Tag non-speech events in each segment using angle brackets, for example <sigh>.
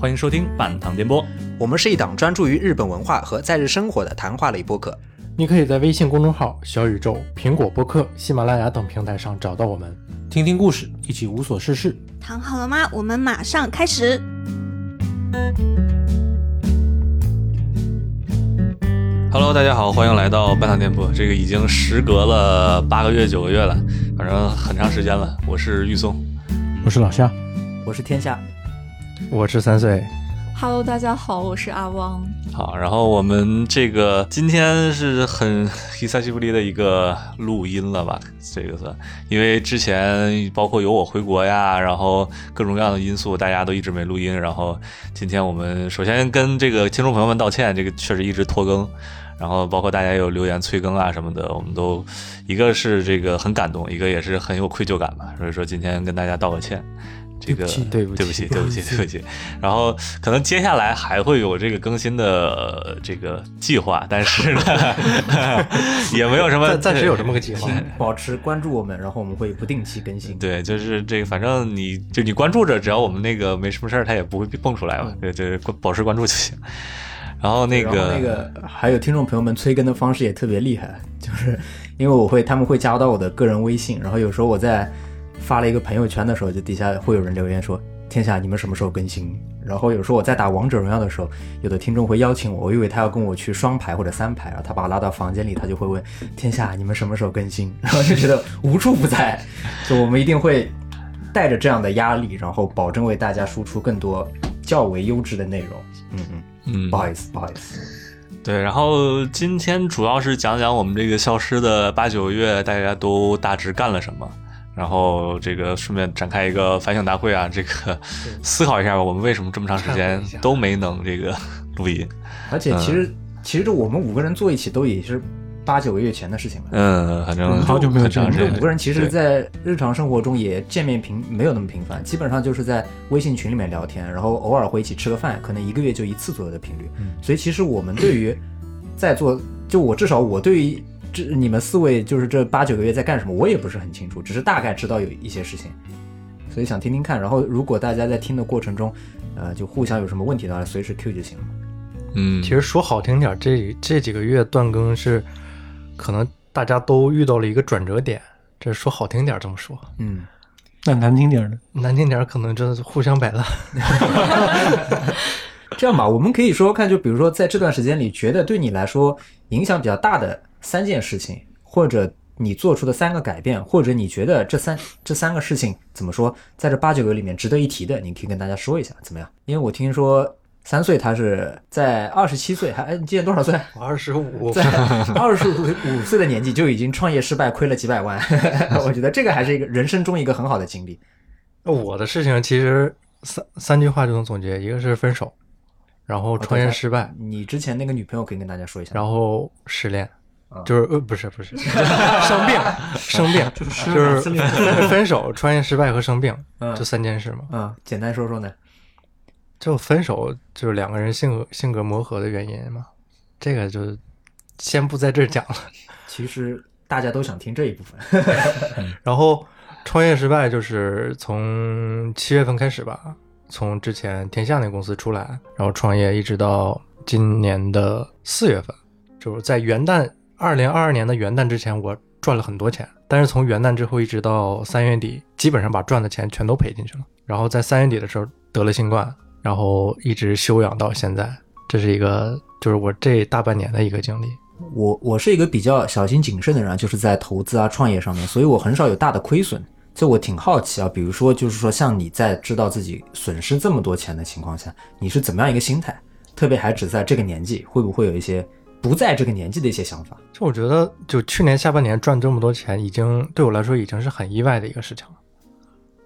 欢迎收听半糖电波。我们是一档专注于日本文化和在日生活的谈话类播客。你可以在微信公众号、小宇宙、苹果播客、喜马拉雅等平台上找到我们，听听故事，一起无所事事。躺好了吗？我们马上开始。Hello，大家好，欢迎来到半糖电波。这个已经时隔了八个月、九个月了，反正很长时间了。我是玉松，我是老夏，我是天下，我是三岁。Hello，大家好，我是阿汪。好，然后我们这个今天是很 <laughs> hisashiburi 的一个录音了吧？这个算，因为之前包括有我回国呀，然后各种各样的因素，大家都一直没录音。然后今天我们首先跟这个听众朋友们道歉，这个确实一直拖更。然后包括大家有留言催更啊什么的，我们都一个是这个很感动，一个也是很有愧疚感吧。所以说今天跟大家道个歉。这个对不起对不起，对不起，对不起。然后可能接下来还会有这个更新的、呃这个计划，但是呢，<laughs> 也没有什么暂暂时有这么个计划。保持关注我们，然后我们会不定期更新。对，就是这个，反正你就你关注着，只要我们那个没什么事儿，它也不会蹦出来嘛。对对，关保持关注就行。然后那然后个那个还有听众朋友们催更的方式也特别厉害，就是因为我会他们会加到我的个人微信，然后有时候我在发了一个朋友圈的时候，就底下会有人留言说：“天下你们什么时候更新？”然后有时候我在打王者荣耀的时候，有的听众会邀请我，我以为他要跟我去双排或者三排，然后他把我拉到房间里，他就会问：“天下你们什么时候更新？”然后就觉得无处不在，就我们一定会带着这样的压力，然后保证为大家输出更多较为优质的内容。嗯嗯。嗯不，好意思，不好意思。对，然后今天主要是讲讲我们这个消失的八九月，大家都大致干了什么。然后这个顺便展开一个反省大会啊，这个思考一下吧，我们为什么这么长时间都没能这个录音？而且其实、其实这我们五个人坐一起都也是八九个月前的事情了。嗯，反正好久没有这样这五个人其实，在日常生活中也见面频没有那么频繁，基本上就是在微信群里面聊天，然后偶尔会一起吃个饭，可能一个月就一次左右的频率。所以其实我们对于在座，就我至少我对于这你们四位就是这八九个月在干什么，我也不是很清楚，只是大概知道有一些事情，所以想听听看。然后如果大家在听的过程中，呃，就互相有什么问题的话，随时 Q 就行了。嗯，其实说好听点儿，这这几个月断更是可能大家都遇到了一个转折点。这说好听点儿这么说，嗯，那难听点儿的，难听点儿可能真的是互相摆烂。<laughs> <laughs> 这样吧，我们可以说说看，就比如说在这段时间里，觉得对你来说影响比较大的三件事情，或者你做出的三个改变，或者你觉得这三这三个事情怎么说，在这八九个里面值得一提的，你可以跟大家说一下，怎么样？因为我听说三岁他是在二十七岁，还哎，你今年多少岁？<laughs> 我 <laughs> 二十五，在二十五岁的年纪就已经创业失败，亏了几百万，<laughs> 我觉得这个还是一个人生中一个很好的经历。我的事情其实三三句话就能总结，一个是分手，然后创业失败，你之前那个女朋友可以跟大家说一下，然后失恋啊，就是呃不是不是生病生病，就是分手、创业失败和生病嗯这三件事嘛。嗯，简单说说呢？就分手就是两个人性格性格磨合的原因嘛，这个就先不在这儿讲了。<laughs> 其实大家都想听这一部分。<laughs> 然后创业失败就是从七月份开始吧，从之前天下那公司出来，然后创业一直到今年的四月份，就是在元旦二零二二年的元旦之前，我赚了很多钱，但是从元旦之后一直到三月底，基本上把赚的钱全都赔进去了。然后在三月底的时候得了新冠，然后一直休养到现在，这是一个就是我这大半年的一个经历。我我是一个比较小心谨慎的人，就是在投资啊、创业上面，所以我很少有大的亏损。就我挺好奇啊，比如说，就是说，像你在知道自己损失这么多钱的情况下，你是怎么样一个心态？特别还只在这个年纪，会不会有一些不在这个年纪的一些想法？就我觉得，就去年下半年赚这么多钱，已经对我来说已经是很意外的一个事情了。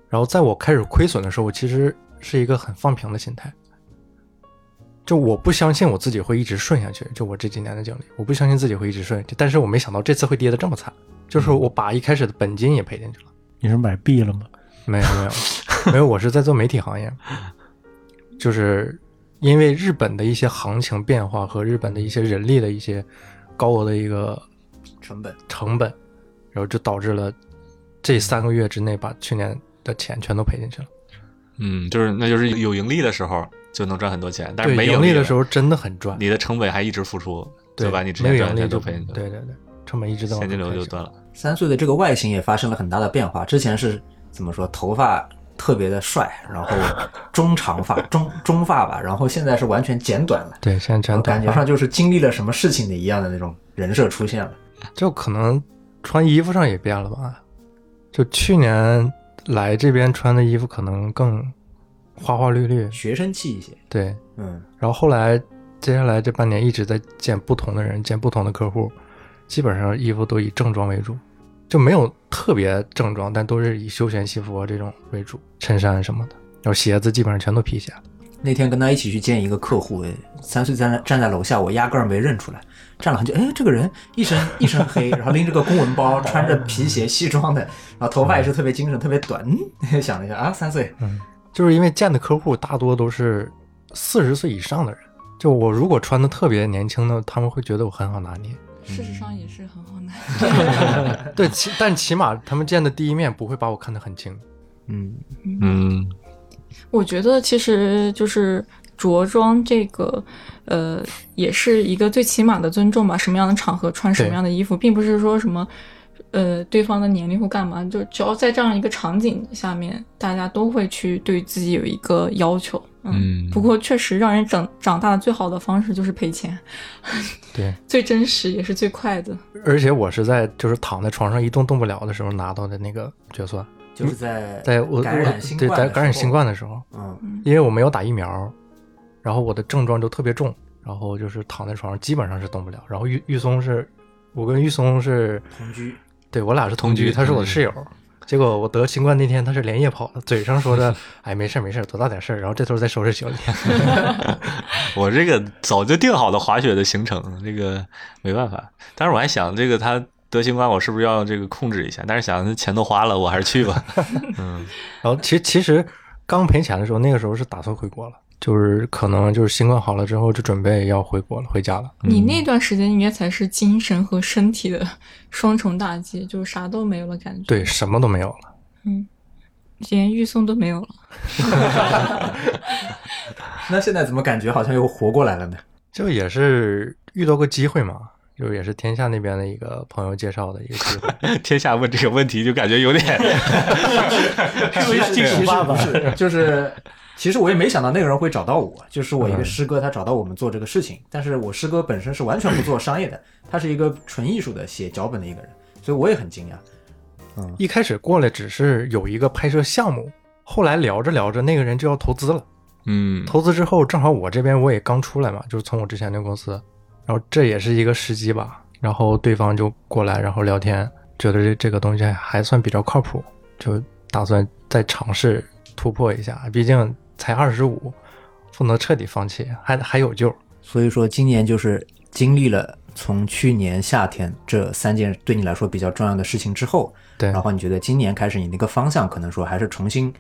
然后在我开始亏损的时候，我其实是一个很放平的心态，就我不相信我自己会一直顺下去。就我这几年的经历，我不相信自己会一直顺下去。但是我没想到这次会跌得这么惨，就是我把一开始的本金也赔进去了。你是买币了吗？没有没有没有，我是在做媒体行业，就是因为日本的一些行情变化和日本的一些人力的一些高额的一个成本成本，然后就导致了这三个月之内把去年的钱全都赔进去了。嗯，就是那就是有盈利的时候，就能赚很多钱，但是没盈利的时候真的很赚，你的成本还一直付出，对就把你之前赚的钱都赔进去了，对对对，成本一直在往现金流就断了。三岁的这个外形也发生了很大的变化。之前是怎么说，头发特别的帅，然后 <laughs> 中长发、中中发吧，然后现在是完全剪短了，对，现在然全短感觉上就是经历了什么事情的一样的那种人设出现了。就可能穿衣服上也变了吧。就去年来这边穿的衣服可能更花花绿绿，学生气一些，对。嗯，然后后来接下来这半年一直在见不同的人，见不同的客户，基本上衣服都以正装为主，就没有特别正装，但都是以休闲西服啊这种为主，衬衫什么的。然后鞋子基本上全都皮鞋。那天跟他一起去见一个客户，哎三岁站在站在楼下，我压根儿没认出来，站了很久，哎，这个人一身一身黑，然后拎着个公文包，穿着皮鞋西装的，然后头发也是特别精神，特别短，<laughs> 嗯，想了一下啊，三岁，嗯就是因为见的客户大多都是四十岁以上的人，就我如果穿的特别年轻的，他们会觉得我很好拿捏。事实上也是很好拿。<laughs> 对，起但起码他们见的第一面不会把我看得很轻。嗯，嗯，我觉得其实就是着装这个，呃，也是一个最起码的尊重吧。什么样的场合穿什么样的衣服，并不是说什么，呃，对方的年龄或干嘛，就只要在这样一个场景下面，大家都会去对自己有一个要求。嗯不过确实让人长长大的最好的方式就是赔钱，对，<laughs> 最真实也是最快的。而且我是在就是躺在床上一动动不了的时候拿到的那个决算，就是在在我感染新对冠的时在感染新，冠的时候，嗯，因为我没有打疫苗，然后我的症状就特别重，然后就是躺在床上基本上是动不了。然后玉玉松是，我跟玉松是同居，对我俩是同居，他是我的嗯室友。结果我得新冠那天，他是连夜跑的，嘴上说着“ <laughs> 哎，没事没事，多大点事儿”，然后这头再收拾行李。<laughs> 我这个早就定好的滑雪的行程，这个没办法。但是我还想，这个他得新冠，我是不是要这个控制一下？但是想钱都花了，我还是去吧。<laughs> 嗯，然后其实其实刚赔钱的时候，那个时候是打算回国了，就是可能就是新冠好了之后就准备要回国了，回家了。你那段时间应该才是精神和身体的双重打击，<laughs> 就是啥都没有了感觉。对，什么都没有了。嗯，连预送都没有了。<laughs> <laughs> 那现在怎么感觉好像又活过来了呢？就也是遇到个机会嘛，就也是天下那边的一个朋友介绍的一个机会。天下问这个问题就感觉有点，其实其实不是，就是其实我也没想到那个人会找到我，就是我一个师哥，他找到我们做这个事情。但是我师哥本身是完全不做商业的，他是一个纯艺术的写脚本的一个人，所以我也很惊讶。嗯一开始过来只是有一个拍摄项目，后来聊着聊着，那个人就要投资了。嗯，投资之后，正好我这边我也刚出来嘛，就是从我之前那个公司，然后这也是一个时机吧。然后对方就过来，然后聊天，觉得这这个东西还算比较靠谱，就打算再尝试突破一下。毕竟才二十五，不能彻底放弃，还还有救。所以说今年就是经历了从去年夏天这三件对你来说比较重要的事情之后，对，然后你觉得今年开始你那个方向可能说还是重新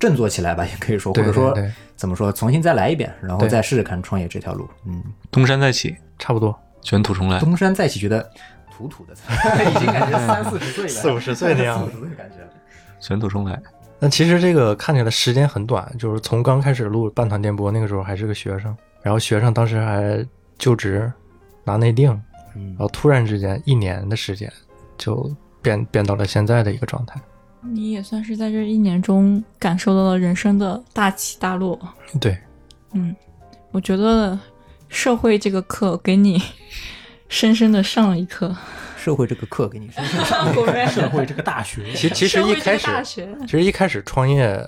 振作起来吧，也可以说，或者说对对怎么说，重新再来一遍，然后再试试看创业这条路。嗯，东山再起，差不多。卷土重来。东山再起，觉得土土的，<laughs> 已经感觉三四十岁了，四五十岁的样子四五十岁的感觉。卷土重来。那其实这个看起来时间很短，就是从刚开始录半团电波那个时候还是个学生，然后学生当时还就职拿内定，嗯然后突然之间一年的时间就变变到了现在的一个状态。你也算是在这一年中感受到了人生的大起大落。对，嗯，我觉得社会这个课给你深深的上了一课。社会这个课给你深深上 <laughs> 社会这个大学，其其实社会这个一开始其实一开始创业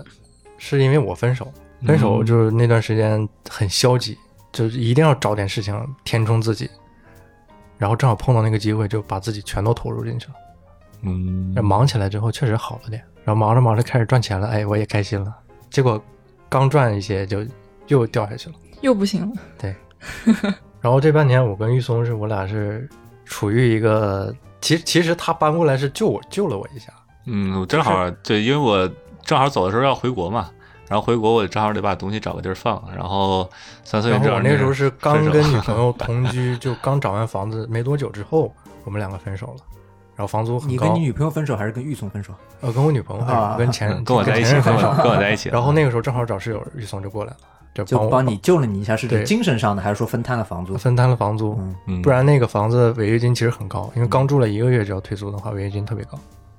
是因为我分手，分手就是那段时间很消极，就是一定要找点事情填充自己，然后正好碰到那个机会，就把自己全都投入进去了。嗯，忙起来之后确实好了点，然后忙着忙着开始赚钱了，哎，我也开心了。结果刚赚一些就又掉下去了。又不行了。<laughs> 然后这半年我跟玉松是我俩是处于一个，其实其实他搬过来是救我救了我一下，嗯，我正好对，因为我正好走的时候要回国嘛，然后回国我正好得把东西找个地儿放，然后三岁然后正好我那时候是刚跟女 <laughs> 朋友同居，就刚找完房子没多久之后，我们两个分手了。然后房租很高你跟你，女朋友分手还是跟玉松分手？呃，跟我女朋友分手，啊跟前嗯跟我在一起，分手。跟我在一起，然后那个时候正好找室友，玉松就过来了，就帮就帮你救了你一下，是指精神上的，还是说分摊了房租？分摊了房租，嗯，嗯，不然那个房子违约金其实很高，因为刚住了一个月就要退租的话，违约金特别高。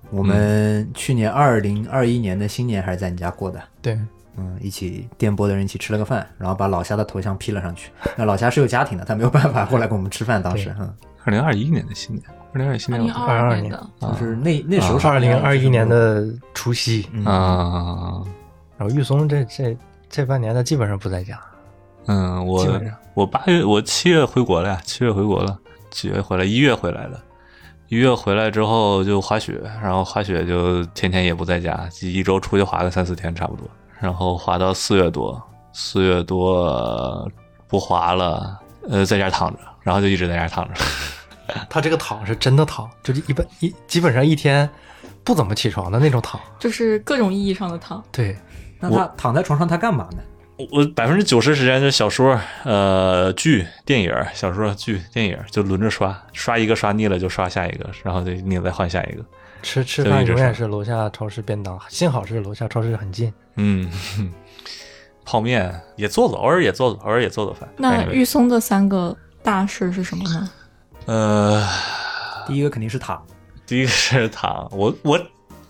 我们去年二零二一年的新年还是在你家过的，对，嗯，一起电波的人一起吃了个饭，然后把老夏的头像 P 了上去。那老夏是有家庭的，他没有办法过来跟我们吃饭，当时对，嗯，二零二一年的新年，二零二一新年我二零二22年的，就是那那时候是二零二一年，的除夕，嗯，啊，然后玉松这这这半年他基本上不在家，嗯，我我八月我七月回国了呀，七月回国了，几月回来？一月回来的。一月回来之后就滑雪，然后滑雪就天天也不在家，一周出去滑个三四天差不多，然后滑到四月多，四月多不滑了，呃，在家躺着，然后就一直在家躺着。<laughs> 他这个躺是真的躺，就是一般一基本上一天不怎么起床的那种躺。就是各种意义上的躺。对，那他躺在床上他干嘛呢？我百分之九十时间就小说、呃剧、电影、小说、剧、电影就轮着刷，刷一个刷腻了就刷下一个，然后就腻了再换下一个。吃吃饭永远是楼下超市便当，幸好是楼下超市很近。嗯，泡面也做做，偶尔也做做，偶尔也做做饭。那玉松的三个大事是什么呢？呃，第一个肯定是躺，第一个是躺，我我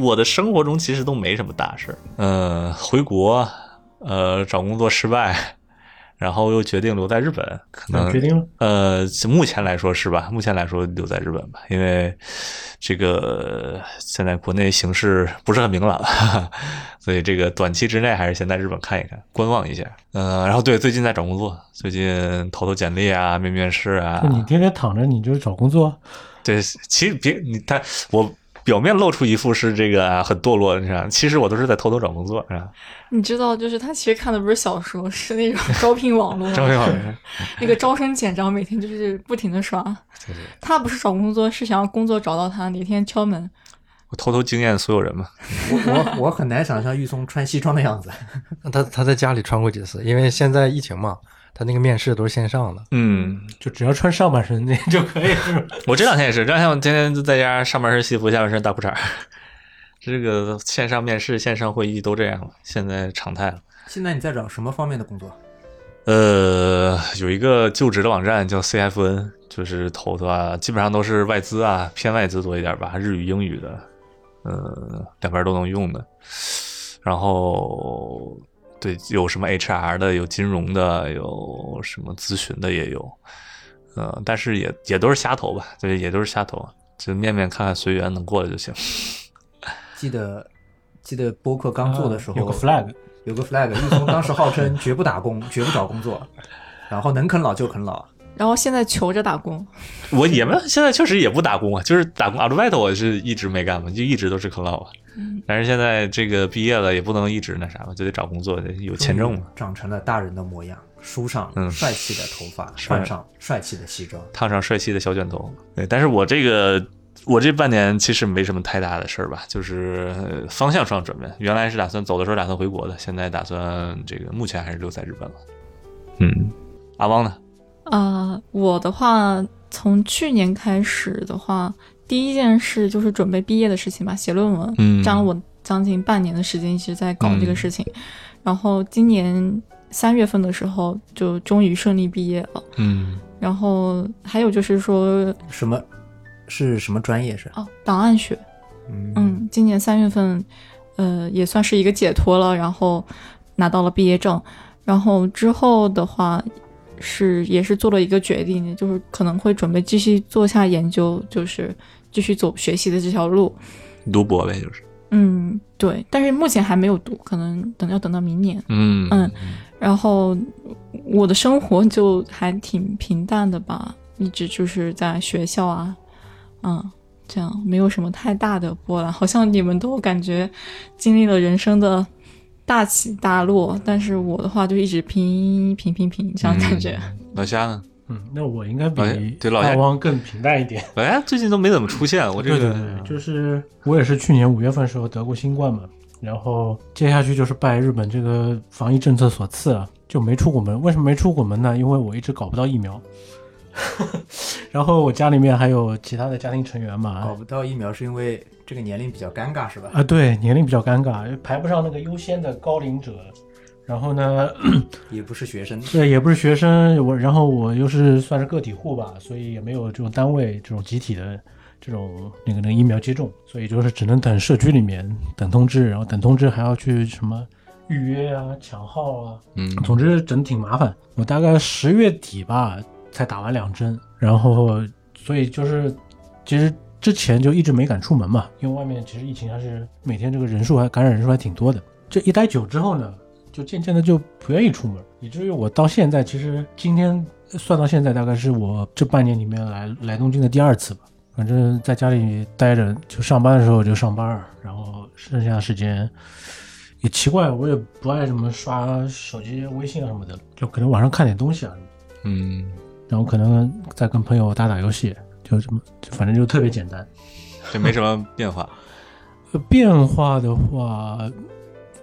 我的生活中其实都没什么大事儿。呃，回国，呃，找工作失败，然后又决定留在日本，可能决定了，呃，目前来说是吧？目前来说留在日本吧，因为这个现在国内形势不是很明朗，<laughs> 所以这个短期之内还是先在日本看一看，观望一下。呃，然后对，最近在找工作，最近投投简历啊，面面试啊。你天天躺着，你就找工作，对，其实别你他我表面露出一副是这个啊很堕落，你知道，其实我都是在偷偷找工作，是吧？你知道，就是他其实看的不是小说，是那种招聘网络，<laughs> 招聘网络 <laughs> 那个招生简章，每天就是不停的刷。他不是找工作，是想要工作找到他，哪天敲门。我偷偷惊艳所有人嘛。我我我很难想象玉松穿西装的样子。<laughs> 他他在家里穿过几次，因为现在疫情嘛，他那个面试都是线上的。嗯，就只要穿上半身那就可以，是吧？我这两天也是，这两天我天天就在家，上半身西服，下半身大裤衩。这个线上面试、线上会议都这样了，现在常态了。现在你在找什么方面的工作？呃，有一个就职的网站叫 CFN，就是投的啊，基本上都是外资啊，偏外资多一点吧，日语、英语的，呃，两边都能用的。然后对，有什么 HR 的，有金融的，有什么咨询的也有，呃，但是也也都是瞎投吧，对，也都是瞎投，就面面看看，随缘能过了就行。记得记得播客刚做的时候、啊有个 flag，有个 flag，玉松当时号称绝不打工，绝不找工作，然后能啃老就啃老。然后现在求着打工，我也没有，现在确实也不打工啊，就是打工 Outwit 我是一直没干嘛，就一直都是啃老啊。但是现在这个毕业了，也不能一直那啥嘛，就得找工作，得有签证嘛。长成了大人的模样，梳上嗯帅气的头发，是换上帅气的西装。烫上帅气的小卷头。对，但是我这个我这半年其实没什么太大的事儿吧，就是呃方向上转变。原来是打算走的时候打算回国的，现在打算这个目前还是留在日本了。嗯，阿汪呢？啊、我的话，从去年开始的话，第一件事就是准备毕业的事情吧，写论文，嗯占了我将近半年的时间一直在搞这个事情。然后今年三月份的时候，就终于顺利毕业了。嗯然后还有就是说，什么是什么专业是？哦，档案学，嗯嗯，今年三月份，呃，也算是一个解脱了，然后拿到了毕业证，然后之后的话是也是做了一个决定，就是可能会准备继续做下研究，就是继续走学习的这条路。读博呗，就是。嗯，对，但是目前还没有读，可能等要等到明年。嗯嗯然后我的生活就还挺平淡的吧，一直就是在学校啊，嗯，这样没有什么太大的波澜。好像你们都感觉经历了人生的大起大落，但是我的话就一直平平平平这样感觉。老夏呢？嗯，那我应该比老对老夏更平淡一点。老夏最近都没怎么出现，我这个对对对，就是我也是去年五月份时候得过新冠嘛，然后接下去就是拜日本这个防疫政策所赐啊，就没出过门。为什么没出过门呢？因为我一直搞不到疫苗。<laughs> 然后我家里面还有其他的家庭成员嘛，搞不到疫苗是因为这个年龄比较尴尬是吧？啊，对，年龄比较尴尬，排不上那个优先的高龄者然后呢，也不是学生，对，也不是学生，我然后我又是算是个体户吧，所以也没有这种单位这种集体的这种那个那个疫苗接种，所以就是只能等社区里面等通知，然后等通知还要去什么预约啊、抢号啊，嗯总之整挺麻烦。我大概十月底吧才打完两针，然后所以就是其实之前就一直没敢出门嘛，因为外面其实疫情还是每天这个人数还感染人数还挺多的。这一待久之后呢，就渐渐的就不愿意出门，以至于我到现在其实今天算到现在大概是我这半年里面来来东京的第二次吧。反正在家里待着，就上班的时候就上班，然后剩下的时间也奇怪，我也不爱什么刷手机、微信啊什么的，就可能晚上看点东西啊，嗯，然后可能再跟朋友打打游戏，就什么，就反正就特别简单。就没什么变化。呃变化的话，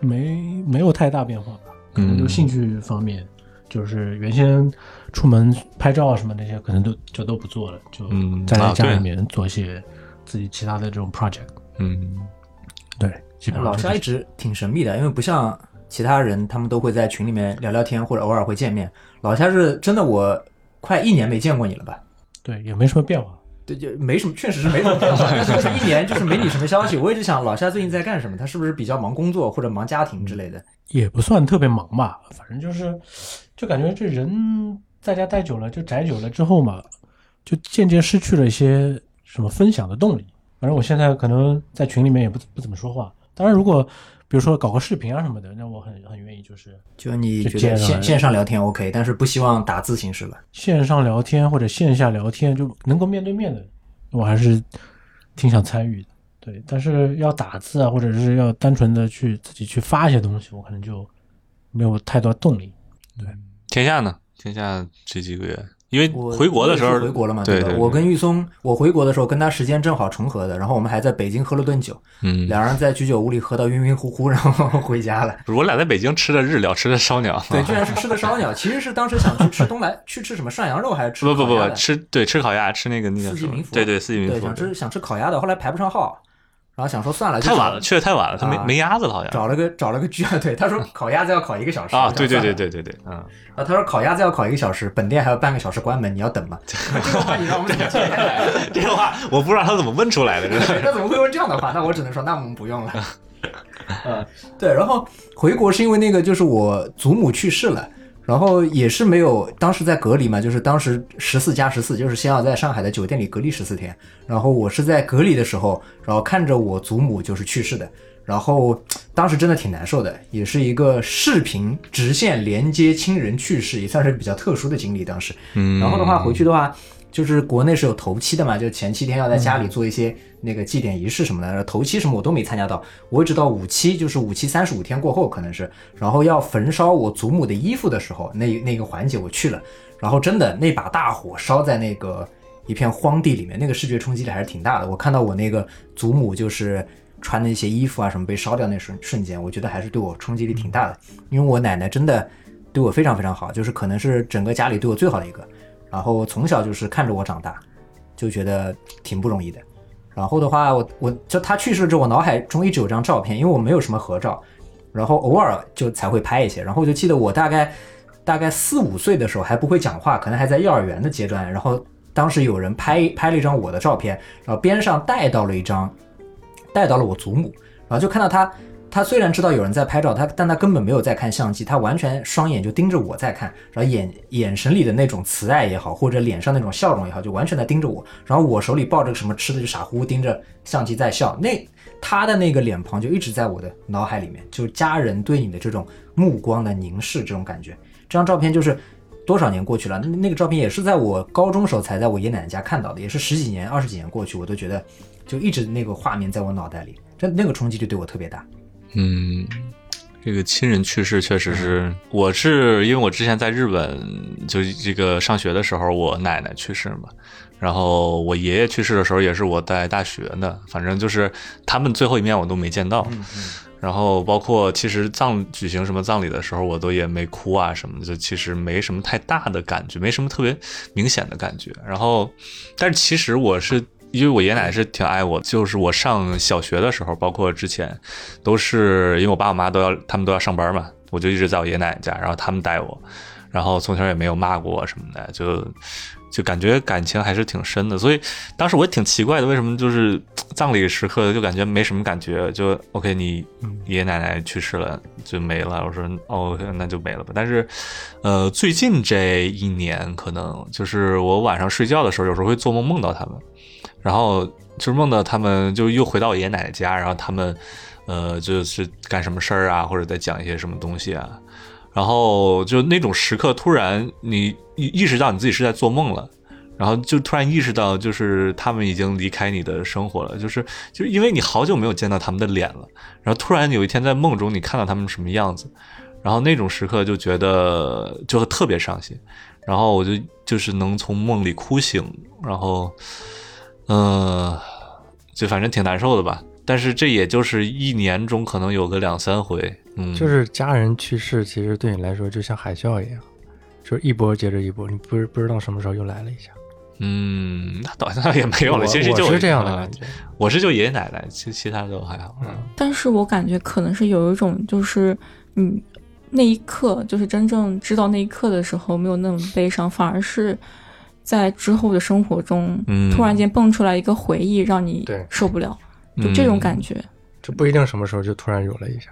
没没有太大变化吧，可能就嗯兴趣方面，就是原先出门拍照啊什么那些，可能都就都不做了，就嗯在家里面做一些自己其他的这种 project。嗯对，基本上老就是夏一直挺神秘的，因为不像其他人，他们都会在群里面聊聊天，或者偶尔会见面。老夏是真的，我快一年没见过你了吧？对，也没什么变化。对，就没什么，确实是没什么变化，就是一年就是没你什么消息。我一直想老夏最近在干什么，他是不是比较忙工作或者忙家庭之类的？也不算特别忙吧，反正就是，就感觉这人在家待久了，就宅久了之后嘛，就渐渐失去了一些什么分享的动力。反正我现在可能在群里面也不不怎么说话。当然，如果比如说搞个视频啊什么的，那我很很愿意，就是就你觉得线线上聊天 OK，但是不希望打字形式了。线上聊天或者线下聊天，就能够面对面的，我还是挺想参与的。对，但是要打字啊，或者是要单纯的去自己去发一些东西，我可能就没有太多动力。对天下呢？天下这几个月，因为我回国的时候回国了嘛，吧？对对，我跟玉松，我回国的时候跟他时间正好重合的，然后我们还在北京喝了顿酒，嗯，两人在居酒屋里喝到晕晕乎乎，然后回家了。我俩在北京吃的日料，吃的烧鸟，对，居然是吃的烧鸟，其实是当时想去吃东来，去吃什么涮羊肉还是吃不不不吃对吃烤鸭，吃那个那个四季民福，对对四季民对，福，想吃想吃烤鸭的，后来排不上号，然后想说算了，太晚了，去的太晚了，他没啊没鸭子了好像找了个找了个居啊，对，他说 <laughs> 烤鸭子要烤一个小时啊，对对对对对对，嗯，啊，他说烤鸭子要烤一个小时，本店还有半个小时关门，你要等吗？<laughs> 这个话你让我们怎么接？这个话我不知道他怎么问出来的，真的他 <laughs> 怎么会问这样的话？那我只能说，那我们不用了。嗯，对，然后回国是因为那个就是我祖母去世了，然后也是没有，当时在隔离嘛，就是当时十四加十四，就是先要在上海的酒店里隔离十四天，然后我是在隔离的时候，然后看着我祖母就是去世的，然后当时真的挺难受的，也是一个视频直线连接亲人去世，也算是比较特殊的经历。当时，嗯，然后的话回去的话，就是国内是有头七的嘛，就前七天要在家里做一些那个祭典仪式什么的，然后头七什么我都没参加到，我一直到五七，就是五七三十五天过后可能是，然后要焚烧我祖母的衣服的时候，那那个环节我去了，然后真的那把大火烧在那个一片荒地里面，那个视觉冲击力还是挺大的。我看到我那个祖母就是穿的一些衣服啊什么被烧掉那瞬瞬间，我觉得还是对我冲击力挺大的，因为我奶奶真的对我非常非常好，就是可能是整个家里对我最好的一个。然后从小就是看着我长大，就觉得挺不容易的。然后的话，我我就他去世之后，我脑海中一直有张照片，因为我没有什么合照，然后偶尔就才会拍一些。然后我就记得我大概大概四五岁的时候还不会讲话，可能还在幼儿园的阶段。然后当时有人拍拍了一张我的照片，然后边上带到了一张，带到了我祖母，然后就看到他。他虽然知道有人在拍照，他但他根本没有在看相机，他完全双眼就盯着我在看，然后眼眼神里的那种慈爱也好，或者脸上那种笑容也好，就完全在盯着我。然后我手里抱着个什么吃的，就傻乎乎盯着相机在笑。那他的那个脸庞就一直在我的脑海里面，就是家人对你的这种目光的凝视，这种感觉。这张照片就是多少年过去了，那那个照片也是在我高中时候才在我爷爷奶奶家看到的，也是十几年、二十几年过去，我都觉得就一直那个画面在我脑袋里，这那个冲击力对我特别大。嗯，这个亲人去世确实是，我是因为我之前在日本，就这个上学的时候，我奶奶去世嘛，然后我爷爷去世的时候也是我在大学呢，反正就是他们最后一面我都没见到。然后包括其实葬举行什么葬礼的时候，我都也没哭啊什么的，就其实没什么太大的感觉，没什么特别明显的感觉。然后，但是其实我是因为我爷爷奶奶是挺爱我，就是我上小学的时候，包括之前，都是因为我爸我妈都要他们都要上班嘛，我就一直在我爷爷奶奶家，然后他们带我，然后从小也没有骂过我什么的，就就感觉感情还是挺深的。所以当时我也挺奇怪的，为什么就是 <laughs> 葬礼时刻就感觉没什么感觉，就 OK，你爷爷奶奶去世了就没了。我说哦，那就没了吧。但是呃，最近这一年可能就是我晚上睡觉的时候，有时候会做梦梦到他们，然后就是梦到他们就又回到爷爷奶奶家，然后他们。呃，就是干什么事儿啊，或者在讲一些什么东西啊，然后就那种时刻，突然你意意识到你自己是在做梦了，然后就突然意识到，就是他们已经离开你的生活了，就是就是因为你好久没有见到他们的脸了，然后突然有一天在梦中你看到他们什么样子，然后那种时刻就觉得就特别伤心，然后我就就是能从梦里哭醒，然后嗯，就反正挺难受的吧。但是这也就是一年中可能有个两三回，嗯，就是家人去世，其实对你来说就像海啸一样，就是一波接着一波，你不是不知道什么时候又来了一下。嗯，那好像 <laughs> 也没有了，我其实就我是这样的感觉。我是就爷爷奶奶，其其他都还好。嗯但是我感觉可能是有一种，就是你那一刻，就是真正知道那一刻的时候，没有那么悲伤，反而是在之后的生活中，嗯。突然间蹦出来一个回忆，让你受不了，就这种感觉。这不一定什么时候就突然有了一下。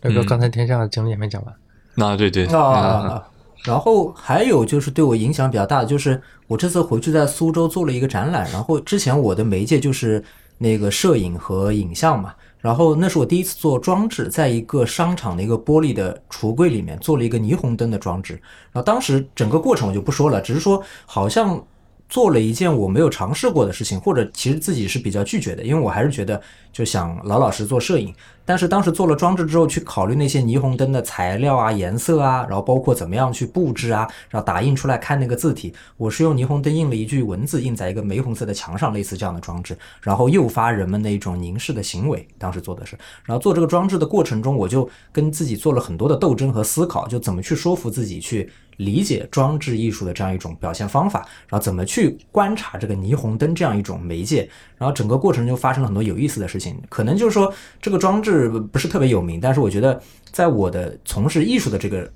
那个嗯。刚才天下的经历也没讲完，那对对。啊，然后还有就是对我影响比较大的，就是我这次回去在苏州做了一个展览，然后之前我的媒介就是那个摄影和影像嘛，然后那是我第一次做装置，在一个商场的一个玻璃的橱柜里面做了一个霓虹灯的装置，然后当时整个过程我就不说了，只是说好像。做了一件我没有尝试过的事情，或者其实自己是比较拒绝的，因为我还是觉得就想老老实做摄影。但是当时做了装置之后，去考虑那些霓虹灯的材料啊、颜色啊，然后包括怎么样去布置啊，然后打印出来看那个字体，我是用霓虹灯印了一句文字，印在一个玫红色的墙上，类似这样的装置，然后诱发人们的一种凝视的行为。当时做的是，然后做这个装置的过程中，我就跟自己做了很多的斗争和思考，就怎么去说服自己去理解装置艺术的这样一种表现方法，然后怎么去观察这个霓虹灯这样一种媒介，然后整个过程就发生了很多有意思的事情。可能就是说这个装置不是特别有名，但是我觉得在我的从事艺术的这个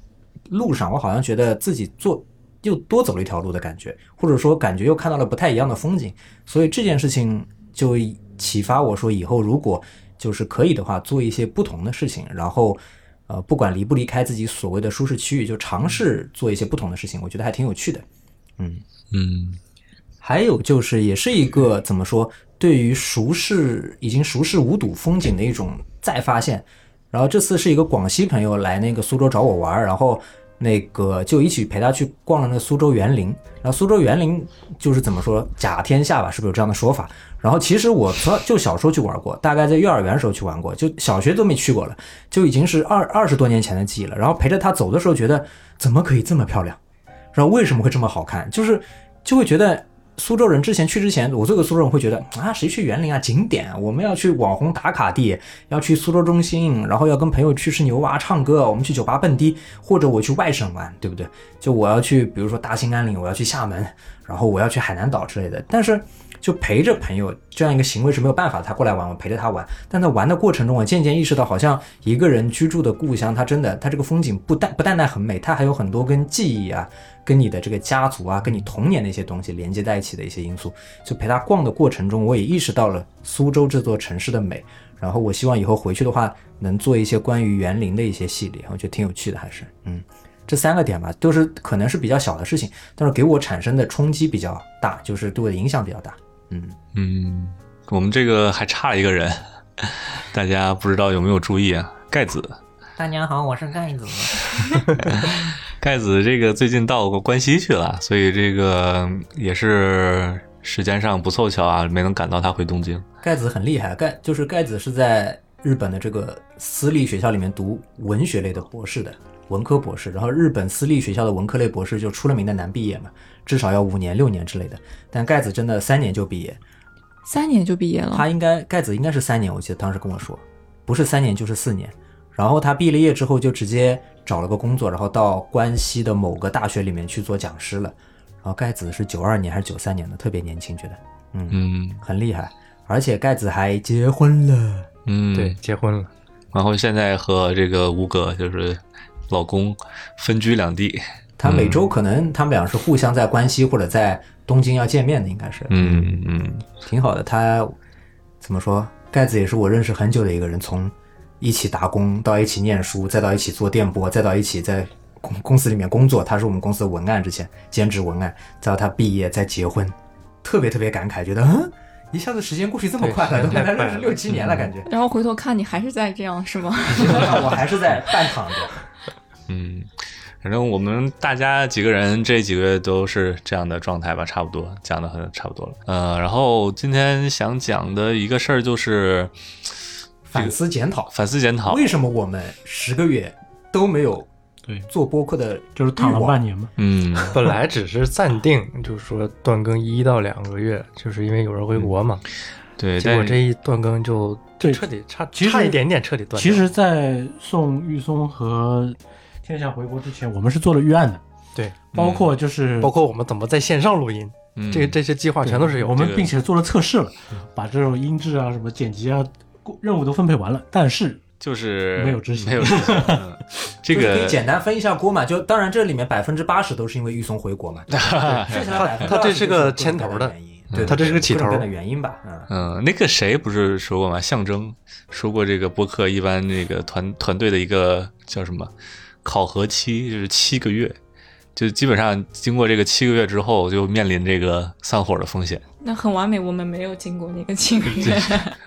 路上，我好像觉得自己做又多走了一条路的感觉，或者说感觉又看到了不太一样的风景。所以这件事情就启发我说，以后如果就是可以的话，做一些不同的事情，然后。呃，不管离不离开自己所谓的舒适区域，就尝试做一些不同的事情，我觉得还挺有趣的。嗯，嗯还有就是，也是一个怎么说，对于熟视已经熟视无睹风景的一种再发现。然后这次是一个广西朋友来那个苏州找我玩儿，然后那个就一起陪他去逛了那个苏州园林。然后苏州园林就是怎么说甲天下吧，是不是有这样的说法？然后其实我从就小时候去玩过，大概在幼儿园时候去玩过，就小学都没去过了，就已经是二二十多年前的记忆了。然后陪着他走的时候，觉得怎么可以这么漂亮？然后为什么会这么好看？就是就会觉得苏州人之前去之前，我这个苏州人会觉得啊，谁去园林啊，景点，我们要去网红打卡地，要去苏州中心，然后要跟朋友去吃牛蛙、唱歌，我们去酒吧蹦迪，或者我去外省玩，对不对？就我要去，比如说大兴安岭，我要去厦门，然后我要去海南岛之类的，但是。就陪着朋友这样一个行为是没有办法，他过来玩，我陪着他玩。但在玩的过程中，我渐渐意识到，好像一个人居住的故乡，它真的，它这个风景不但不单单很美，它还有很多跟记忆啊、跟你的这个家族啊、跟你童年的一些东西连接在一起的一些因素。就陪他逛的过程中，我也意识到了苏州这座城市的美。然后我希望以后回去的话，能做一些关于园林的一些系列，我觉得挺有趣的，还是嗯。这三个点吧，都是可能是比较小的事情，但是给我产生的冲击比较大，就是对我的影响比较大。嗯，嗯，我们这个还差一个人，<laughs> 大家不知道有没有注意啊？盖子，大家好，我是盖子。<laughs> 盖子这个最近到过关西去了，所以这个也是时间上不凑巧啊，没能赶到他回东京。盖子很厉害，盖就是盖子是在日本的这个私立学校里面读文学类的博士的文科博士，然后日本私立学校的文科类博士就出了名的难毕业嘛，至少要五年六年之类的。但盖子真的三年就毕业，三年就毕业了，他应该盖子应该是三年，我记得当时跟我说，不是三年就是四年。然后他毕了业之后就直接找了个工作，然后到关西的某个大学里面去做讲师了。然后盖子是九二年还是九三年的，特别年轻，觉得嗯嗯很厉害，而且盖子还结婚了。嗯，对，。结婚了，然后现在和这个吴哥就是老公分居两地。他每周可能他们俩是互相在关西或者在东京要见面的，应该是，嗯嗯，挺好的。他怎么说？盖子也是我认识很久的一个人，从一起打工到一起念书，再到一起做电波，再到一起在公 <laughs> 公司里面工作。他是我们公司的文案，之前兼职文案，再到他毕业再结婚，特别特别感慨，觉得嗯，一下子时间过去这么快了，<laughs> 都对跟他认识六七年了，感觉。然后回头看你还是在这样是吗？<laughs> 我还是在半躺着。嗯，反正我们大家几个人这几个月都是这样的状态吧，差不多讲的很差不多了。呃，然后今天想讲的一个事儿就是反思检讨，反思检讨。为什么我们十个月都没有对做播客的就是躺了半年嘛。嗯，<laughs> 本来只是暂定，就是说断更一到两个月，就是因为有人回国嘛。对，结果这一断更就对彻底差差一点点彻底断。其实，在送玉松和天下回国之前，我们是做了预案的，对，包括就是包括我们怎么在线上录音，嗯这这些计划全都是有。我们并且做了测试了，把这种音质啊、什么剪辑啊任务都分配完了，但是就是没有执行没有执行。<laughs> 嗯这个可以简单分一下锅嘛，就当然这里面百分之八十都是因为玉松回国嘛，<laughs> 对剩下的他这是个20%牵头的原因，对，他这是个起头的原因吧，嗯。嗯，那个谁不是说过吗？象征说过，这个播客一般那个团团队的一个叫什么考核期就是七个月，就基本上经过这个七个月之后，就面临这个散伙的风险。那很完美，我们没有经过那个七个月。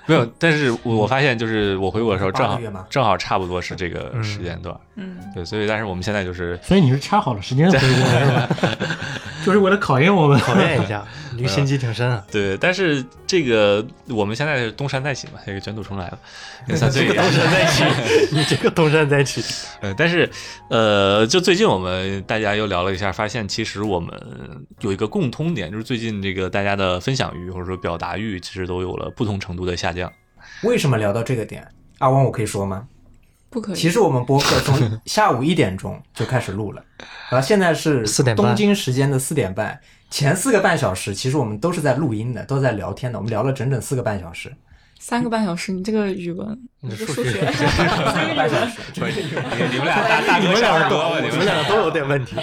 没有，但是我我发现就是我回国的时候正好正好差不多是这个时间段，嗯，对，所以但是我们现在就是所以你是掐好了时间回国的是吧？<laughs> <laughs> 就是为了考验我们。考验一下，<laughs> 你这个心机挺深啊。对，但是这个我们现在是东山再起嘛，这个卷土重来了，也算这个东山再起，你这个东山再起，呃，但是，呃，就最近我们大家又聊了一下，发现其实我们有一个共通点，就是最近这个大家的分享欲或者说表达欲，其实都有了不同程度的下降。为什么聊到这个点？阿汪，我可以说吗？不可以。其实我们播客从 <laughs> 下午一点钟就开始录了，然后现在是4点半东京时间的四点半。前四个半小时，其实我们都是在录音的，都在聊天的。我们聊了整整四个半小时，三个半小时，你这个语文，你这数学，<laughs> 三个半小时。<laughs> 你们俩大大哥想的多吧？你们两个都有点问题。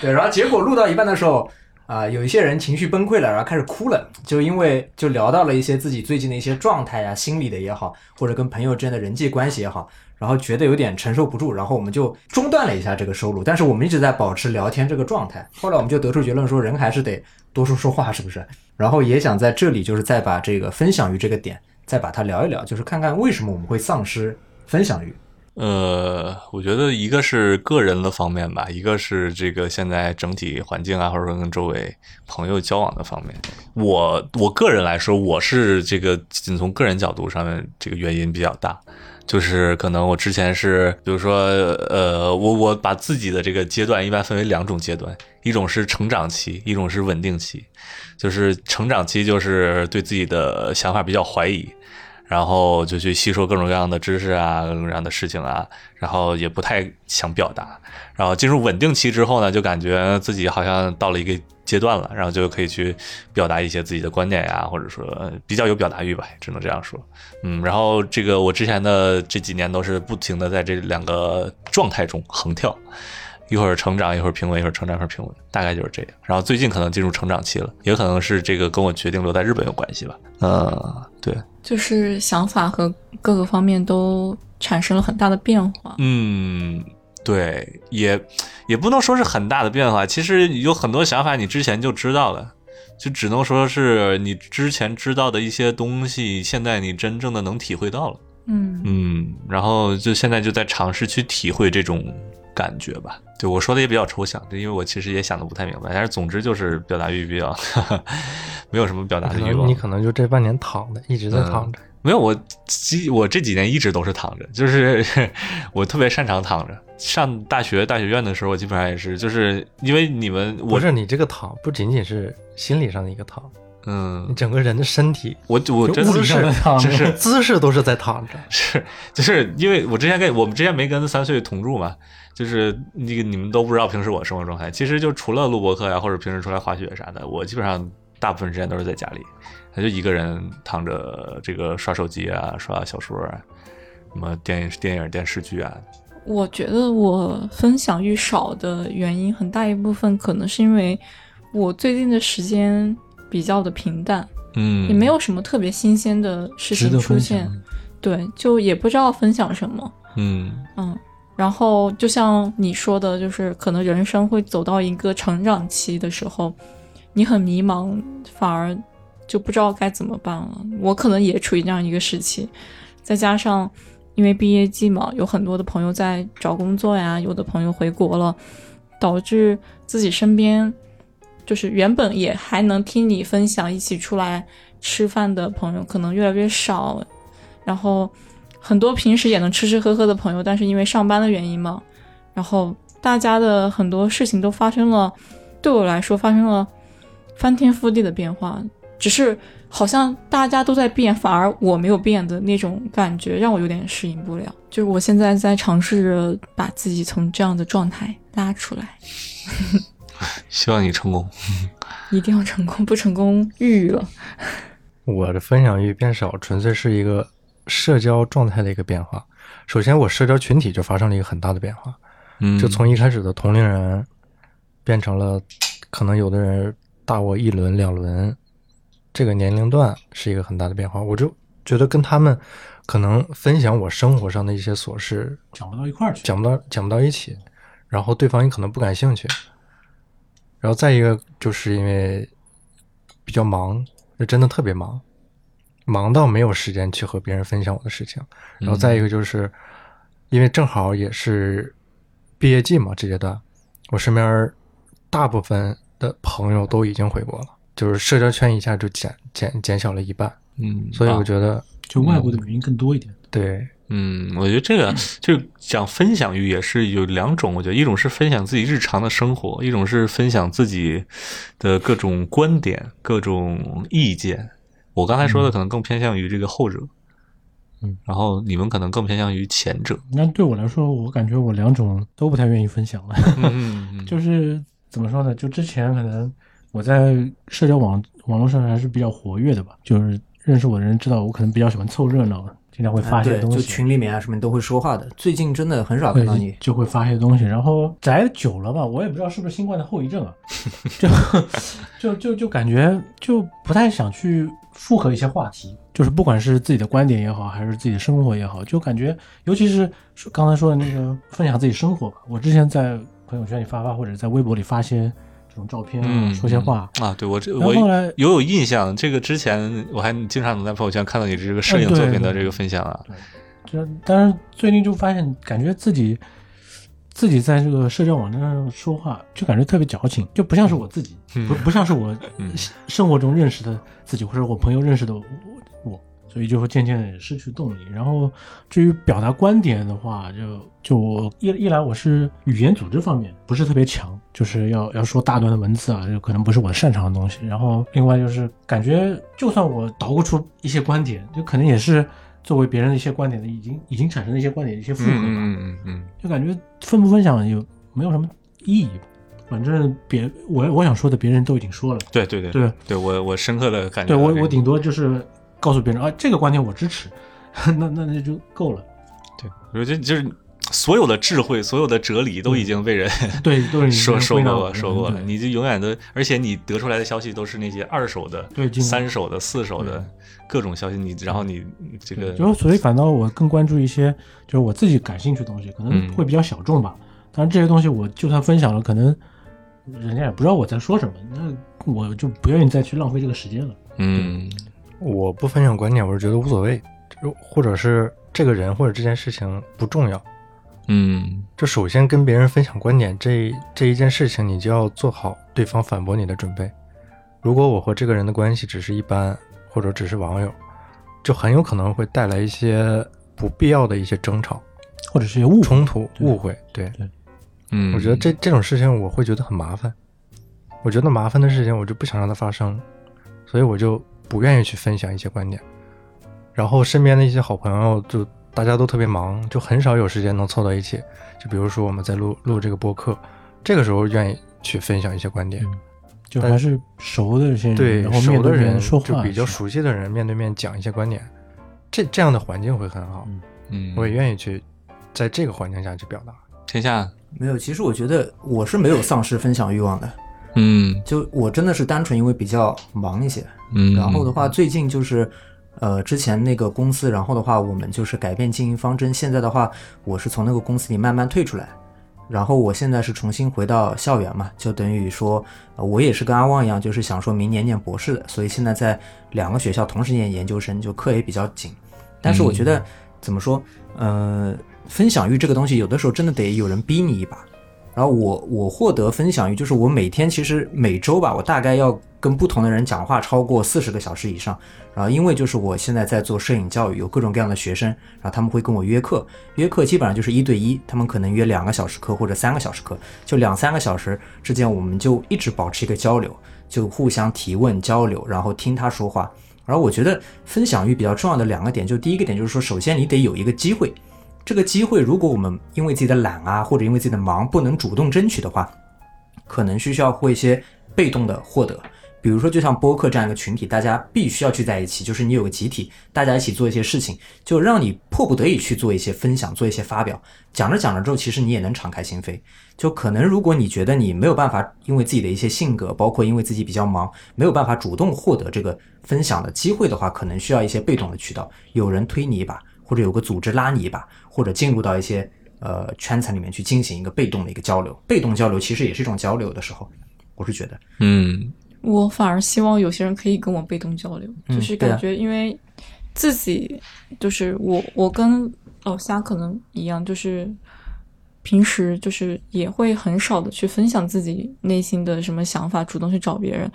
对，然后结果录到一半的时候，啊、有一些人情绪崩溃了，然后开始哭了，就因为就聊到了一些自己最近的一些状态呀、心理的也好，或者跟朋友之间的人际关系也好，然后觉得有点承受不住，然后我们就中断了一下这个收录，但是我们一直在保持聊天这个状态。后来我们就得出结论说，人还是得多说说话，是不是？然后也想在这里就是再把这个分享欲这个点再把它聊一聊，就是看看为什么我们会丧失分享欲。呃，我觉得一个是个人的方面吧，一个是这个现在整体环境啊，或者说跟周围朋友交往的方面。我我个人来说，我是这个仅从个人角度上面，这个原因比较大。就是可能我之前是，比如说，呃，我我把自己的这个阶段一般分为两种阶段，一种是成长期，一种是稳定期。就是成长期，就是对自己的想法比较怀疑，然后就去吸收各种各样的知识啊，各种各样的事情啊，然后也不太想表达。然后进入稳定期之后呢，就感觉自己好像到了一个阶段了，然后就可以去表达一些自己的观点呀，或者说比较有表达欲吧，只能这样说。嗯，然后这个我之前的这几年都是不停的在这两个状态中横跳。一会儿成长，一会儿平稳，一会儿成长，一会儿平稳，大概就是这样。然后最近可能进入成长期了，也可能是这个跟我决定留在日本有关系吧。嗯，对，就是想法和各个方面都产生了很大的变化。嗯，对，也也不能说是很大的变化。其实有很多想法你之前就知道了，就只能说是你之前知道的一些东西，现在你真正的能体会到了。嗯嗯，然后就现在就在尝试去体会这种感觉吧。对我说的也比较抽象，因为我其实也想的不太明白。但是总之就是表达欲比较，<laughs> 没有什么表达的欲望能你。可能就这半年躺着，一直在躺着。没有，我几我这几年一直都是躺着，就是我特别擅长躺着。上大学大学院的时候，我基本上也是，就是因为你们我不是你这个躺，不仅仅是心理上的一个躺，你嗯，整个人的身体我我真的物理上的躺着就是姿势都是在躺着。<laughs> 是，就是因为我之前跟我们之前没跟三岁同住嘛，就是那个你们都不知道平时我生活状态，其实就除了录播课呀，或者平时出来滑雪啥的，我基本上大部分时间都是在家里，他就一个人躺着这个刷手机啊，刷小说啊，什么电影、电影、电视剧啊，我觉得我分享欲少的原因，很大一部分可能是因为我最近的时间比较的平淡，嗯，也没有什么特别新鲜的事情出现。。对，就也不知道分享什么。嗯嗯，然后就像你说的，就是可能人生会走到一个成长期的时候，你很迷茫，反而就不知道该怎么办了。我可能也处于这样一个时期，再加上因为毕业季嘛，有很多的朋友在找工作呀，有的朋友回国了，导致自己身边就是原本也还能听你分享一起出来吃饭的朋友，可能越来越少，然后很多平时也能吃吃喝喝的朋友，但是因为上班的原因嘛，然后大家的很多事情都发生了，对我来说发生了翻天覆地的变化，只是好像大家都在变，反而我没有变的那种感觉，让我有点适应不了。就是我现在在尝试着把自己从这样的状态拉出来，<laughs> <laughs> 希望你成功。<laughs> 一定要成功，不成功抑郁了。我的分享欲变少，纯粹是一个社交状态的一个变化。首先，我社交群体就发生了一个很大的变化，嗯，就从一开始的同龄人，变成了可能有的人大我一轮两轮，这个年龄段是一个很大的变化。我就觉得跟他们可能分享我生活上的一些琐事，讲不到一块儿去。讲不到讲不到一起，然后对方也可能不感兴趣，然后再一个就是因为比较忙，就真的特别忙，忙到没有时间去和别人分享我的事情，然后再一个就是因为正好也是毕业季嘛，这阶段我身边大部分的朋友都已经回国了，就是社交圈一下就减减减小了一半，嗯，所以我。觉得就外国的原因更多一点。对嗯，我觉得这个就讲分享欲也是有两种，我觉得一种是分享自己日常的生活，一种是分享自己的各种观点、各种意见。我刚才说的可能更偏向于这个后者，嗯，然后你们可能更偏向于前者。那对我来说，我感觉我两种都不太愿意分享了。嗯嗯 <laughs> 就是怎么说呢？就之前可能我在社交网网络上还是比较活跃的吧，就是认识我的人知道我可能比较喜欢凑热闹，经常会发些东西。就群里面啊什么你都会说话的。最近真的很少看到会你，就会发一些东西，然后宅久了吧，我也不知道是不是新冠的后遗症啊，<laughs> 就 <laughs> 就就就感觉就不太想去复合一些话题，就是不管是自己的观点也好，还是自己的生活也好，就感觉尤其是刚才说的那个分享自己生活吧，我之前在朋友圈里发发，或者在微博里发些这种照片啊，嗯，说些话，啊，对我这我后来有有印象，这个之前我还经常能在朋友圈看到你这个摄影作品的这个分享啊。对。就但是最近就发现，感觉自己自己在这个社交网站上说话，就感觉特别矫情，就不像是我自己，嗯。不不像是我嗯。生活中认识的自己，或者我朋友认识的我，我所以就会渐渐的失去动力。然后至于表达观点的话，就就我一一来我是语言组织方面不是特别强，就是要要说大段的文字啊，就可能不是我擅长的东西。然后另外就是感觉，就算我捣鼓出一些观点，就可能也是。作为别人的一些观点的，已经已经产生的一些观点的一些复合吧，嗯嗯嗯嗯就感觉分不分享有没有什么意义。反正别我我想说的别人都已经说了，对对对对对，我我深刻的感觉对我。我顶多就是告诉别人啊这个观点我支持，<laughs> 那那那就够了。对，我觉得就是所有的智慧、所有的哲理都已经被人 <laughs> 对，都是你说说过了，说过了。你就永远都，而且你得出来的消息都是那些二手的、对三手的、四手的各种消息。你然后你这个就所以反倒我更关注一些就是我自己感兴趣的东西，可能嗯会比较小众吧。但是这些东西我就算分享了，可能人家也不知道我在说什么，那我就不愿意再去浪费这个时间了。嗯我不分享观点，我是觉得无所谓，就或者是这个人或者这件事情不重要。嗯就首先跟别人分享观点这这一件事情，你就要做好对方反驳你的准备。如果我和这个人的关系只是一般，或者只是网友，就很有可能会带来一些不必要的一些争吵、或者是一些误冲突、误会。对，嗯，我觉得这这种事情我会觉得很麻烦。我觉得麻烦的事情，我就不想让它发生，所以我就不愿意去分享一些观点。然后身边的一些好朋友，就大家都特别忙，就很少有时间能凑到一起。就比如说我们在录录这个播客，这个时候愿意去分享一些观点。就还是熟的这些人，对，然后面对熟的人说话，就比较熟悉的人面对面讲一些观点，这这样的环境会很好。嗯，我也愿意去在这个环境下去表达。天下，没有，其实我觉得我是没有丧失分享欲望的，嗯就我真的是单纯因为比较忙一些，嗯，然后的话，最近就是，呃，之前那个公司，然后的话，我们就是改变经营方针。现在的话，我是从那个公司里慢慢退出来，然后我现在是重新回到校园嘛，就等于说，呃我也是跟阿旺一样，就是想说明年念博士的，所以现在在两个学校同时念研究生，就课也比较紧。但是我觉得、怎么说，呃，分享欲这个东西，有的时候真的得有人逼你一把。然后我我获得分享欲，就是我每天其实每周吧，我大概要跟不同的人讲话超过四十个小时以上。然后因为就是我现在在做摄影教育，有各种各样的学生，然后他们会跟我约课，约课基本上就是一对一，他们可能约两个小时课或者三个小时课，就两三个小时之间，我们就一直保持一个交流，就互相提问交流，然后听他说话。然后我觉得分享欲比较重要的两个点，就第一个点就是说，首先你得有一个机会，这个机会如果我们因为自己的懒啊，或者因为自己的忙不能主动争取的话，可能需要会一些被动的获得。比如说，就像播客这样一个群体，大家必须要聚在一起，就是你有个集体，大家一起做一些事情，就让你迫不得已去做一些分享，做一些发表。讲着讲着之后，其实你也能敞开心扉。就可能如果你觉得你没有办法，因为自己的一些性格，包括因为自己比较忙，没有办法主动获得这个分享的机会的话，可能需要一些被动的渠道，有人推你一把，或者有个组织拉你一把，或者进入到一些呃圈层里面去进行一个被动的一个交流。被动交流其实也是一种交流的时候，我是觉得，嗯我反而希望有些人可以跟我被动交流，嗯就是感觉因为自己就是我，我跟老虾可能一样，就是平时就是也会很少的去分享自己内心的什么想法，主动去找别人。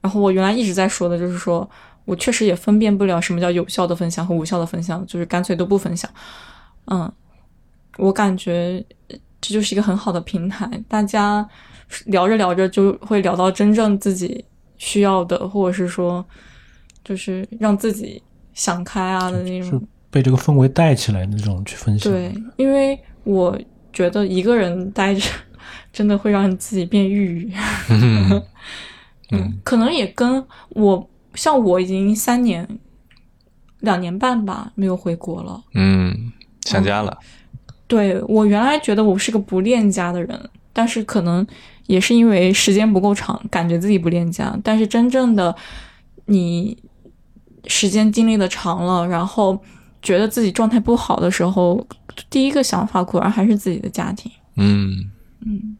然后我原来一直在说的就是说我确实也分辨不了什么叫有效的分享和无效的分享，就是干脆都不分享。嗯，我感觉这就是一个很好的平台，大家聊着聊着就会聊到真正自己需要的，或者是说，就是让自己想开啊的那种。被这个氛围带起来的那种去分享。对，因为我觉得一个人待着，<laughs> 真的会让自己变抑郁。嗯 <laughs> 嗯，可能也跟我像我已经三年、两年半吧没有回国了。嗯，想家了，对我原来觉得我是个不恋家的人，但是可能也是因为时间不够长，感觉自己不恋家。但是真正的你时间经历的长了，然后觉得自己状态不好的时候，第一个想法果然还是自己的家庭。嗯。嗯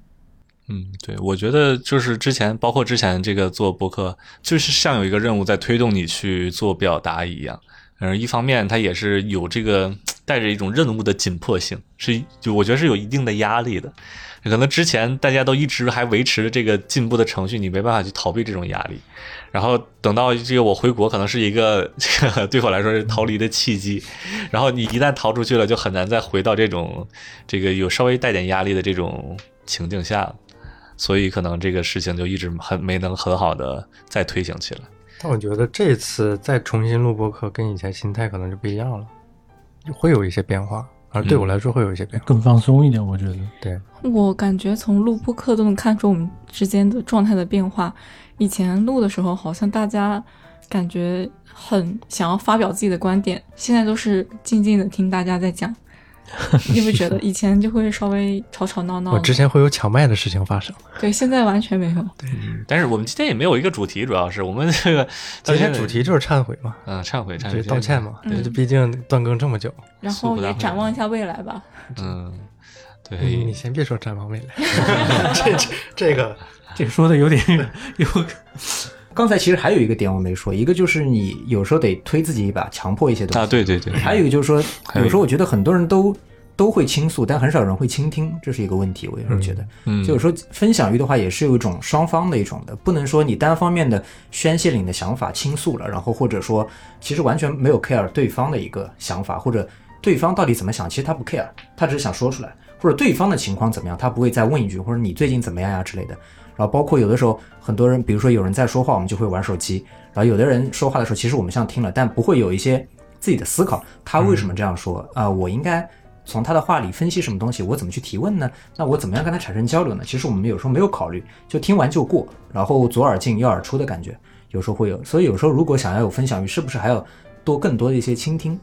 嗯，对，我觉得就是之前，包括之前这个做播客，就是像有一个任务在推动你去做表达一样。嗯，一方面它也是有这个带着一种任务的紧迫性，是就我觉得是有一定的压力的。可能之前大家都一直还维持着这个进步的程序，你没办法去逃避这种压力。然后等到这个我回国，可能是一个这个对我来说是逃离的契机。然后你一旦逃出去了，就很难再回到这种这个有稍微带点压力的这种情境下。所以可能这个事情就一直很没能很好的再推行起来。但我觉得这次再重新录播客，跟以前心态可能就不一样了，会有一些变化，而对我来说会有一些变化。更放松一点，我觉得。对，我感觉从录播课都能看出我们之间的状态的变化。以前录的时候，好像大家感觉很想要发表自己的观点，现在都是静静的听大家在讲。你有没有觉得 <laughs> 以前就会稍微吵吵闹闹？我之前会有抢麦的事情发生。对，现在完全没有。对但是我们今天也没有一个主题，主要是我们这个 <laughs> 今天主题就是忏悔嘛，嗯忏悔忏悔道歉嘛，嗯这毕竟断更这么久。然后也展望一下未来吧。嗯，你对你，先别说展望未来，<laughs> 这这这个这说的有点有刚才其实还有一个点我没说，一个就是你有时候得推自己一把，强迫一些东西。啊对对对，还有一个就是说，有时候我觉得很多人都都会倾诉，但很少人会倾听，这是一个问题。我有时候觉得，嗯就有时候分享欲的话，也是有一种双方的一种的，不能说你单方面的宣泄了你的想法倾诉了，然后或者说其实完全没有 care 对方的一个想法，或者对方到底怎么想，其实他不 care，他只是想说出来，或者对方的情况怎么样，他不会再问一句，或者你最近怎么样呀之类的。然后包括有的时候，很多人，比如说有人在说话，我们就会玩手机。然后有的人说话的时候，其实我们像听了，但不会有一些自己的思考，他为什么这样说？啊、我应该从他的话里分析什么东西？我怎么去提问呢？那我怎么样跟他产生交流呢？其实我们有时候没有考虑，就听完就过，然后左耳进右耳出的感觉，有时候会有。所以有时候如果想要有分享欲，是不是还要多更多的一些倾听？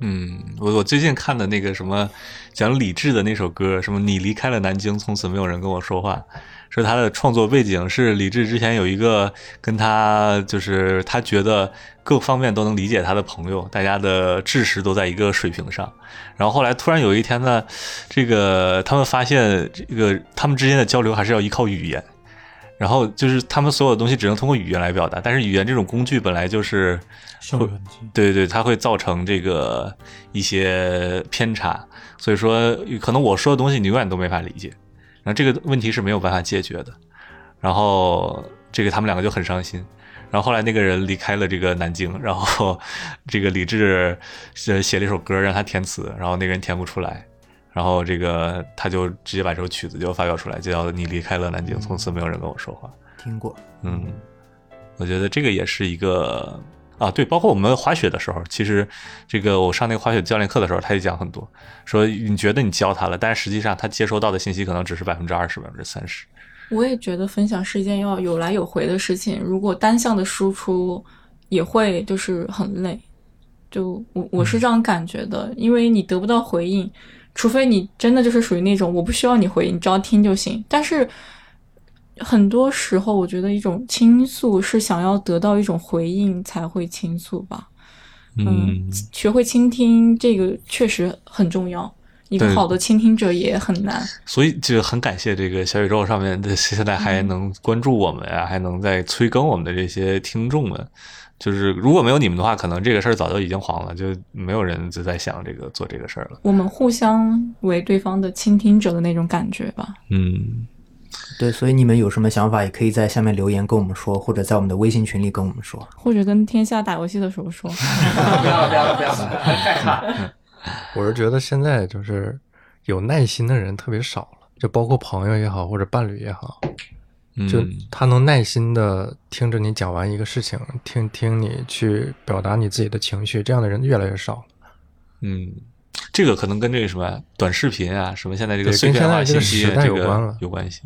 嗯，我我最近看的那个什么讲李志的那首歌，什么你离开了南京，从此没有人跟我说话，说他的创作背景是李志之前有一个跟他就是他觉得各方面都能理解他的朋友，大家的知识都在一个水平上，然后后来突然有一天呢，这个他们发现这个他们之间的交流还是要依靠语言。然后就是他们所有的东西只能通过语言来表达，但是语言这种工具本来就是。对对，它会造成这个一些偏差，所以说可能我说的东西你永远都没法理解，然后这个问题是没有办法解决的，然后这个他们两个就很伤心，然后后来那个人离开了这个南京，然后这个李志写写了一首歌让他填词，然后那个人填不出来。然后这个他就直接把这首曲子就发表出来，就叫《你离开了南京，从此没有人跟我说话》。听过，嗯，我觉得这个也是一个啊，对，包括我们滑雪的时候，其实这个我上那个滑雪教练课的时候，他也讲很多，说你觉得你教他了，但是实际上他接收到的信息可能只是百分之二十、百分之三十。我也觉得分享是一件要有来有回的事情，如果单向的输出也会就是很累。就我我是这样感觉的，因为你得不到回应。除非你真的就是属于那种我不需要你回应，只要听就行。但是很多时候，我觉得一种倾诉是想要得到一种回应才会倾诉吧。嗯，学会倾听这个确实很重要。一个好的倾听者也很难。所以就很感谢这个小宇宙上面的现在还能关注我们啊，还能在催更我们的这些听众们。就是如果没有你们的话，可能这个事儿早就已经黄了，就没有人就在想这个做这个事儿了。我们互相为对方的倾听者的那种感觉吧。嗯，对，所以你们有什么想法，也可以在下面留言跟我们说，或者在我们的微信群里跟我们说，或者跟天下打游戏的时候说。不要了，不要了，不要了，害怕。<laughs> 我是觉得现在就是有耐心的人特别少了，就包括朋友也好，或者伴侣也好。就他能耐心的听着你讲完一个事情，听听你去表达你自己的情绪，这样的人越来越少了。嗯，这个可能跟这个什么短视频啊，什么现在这个碎片化信息这个有关系。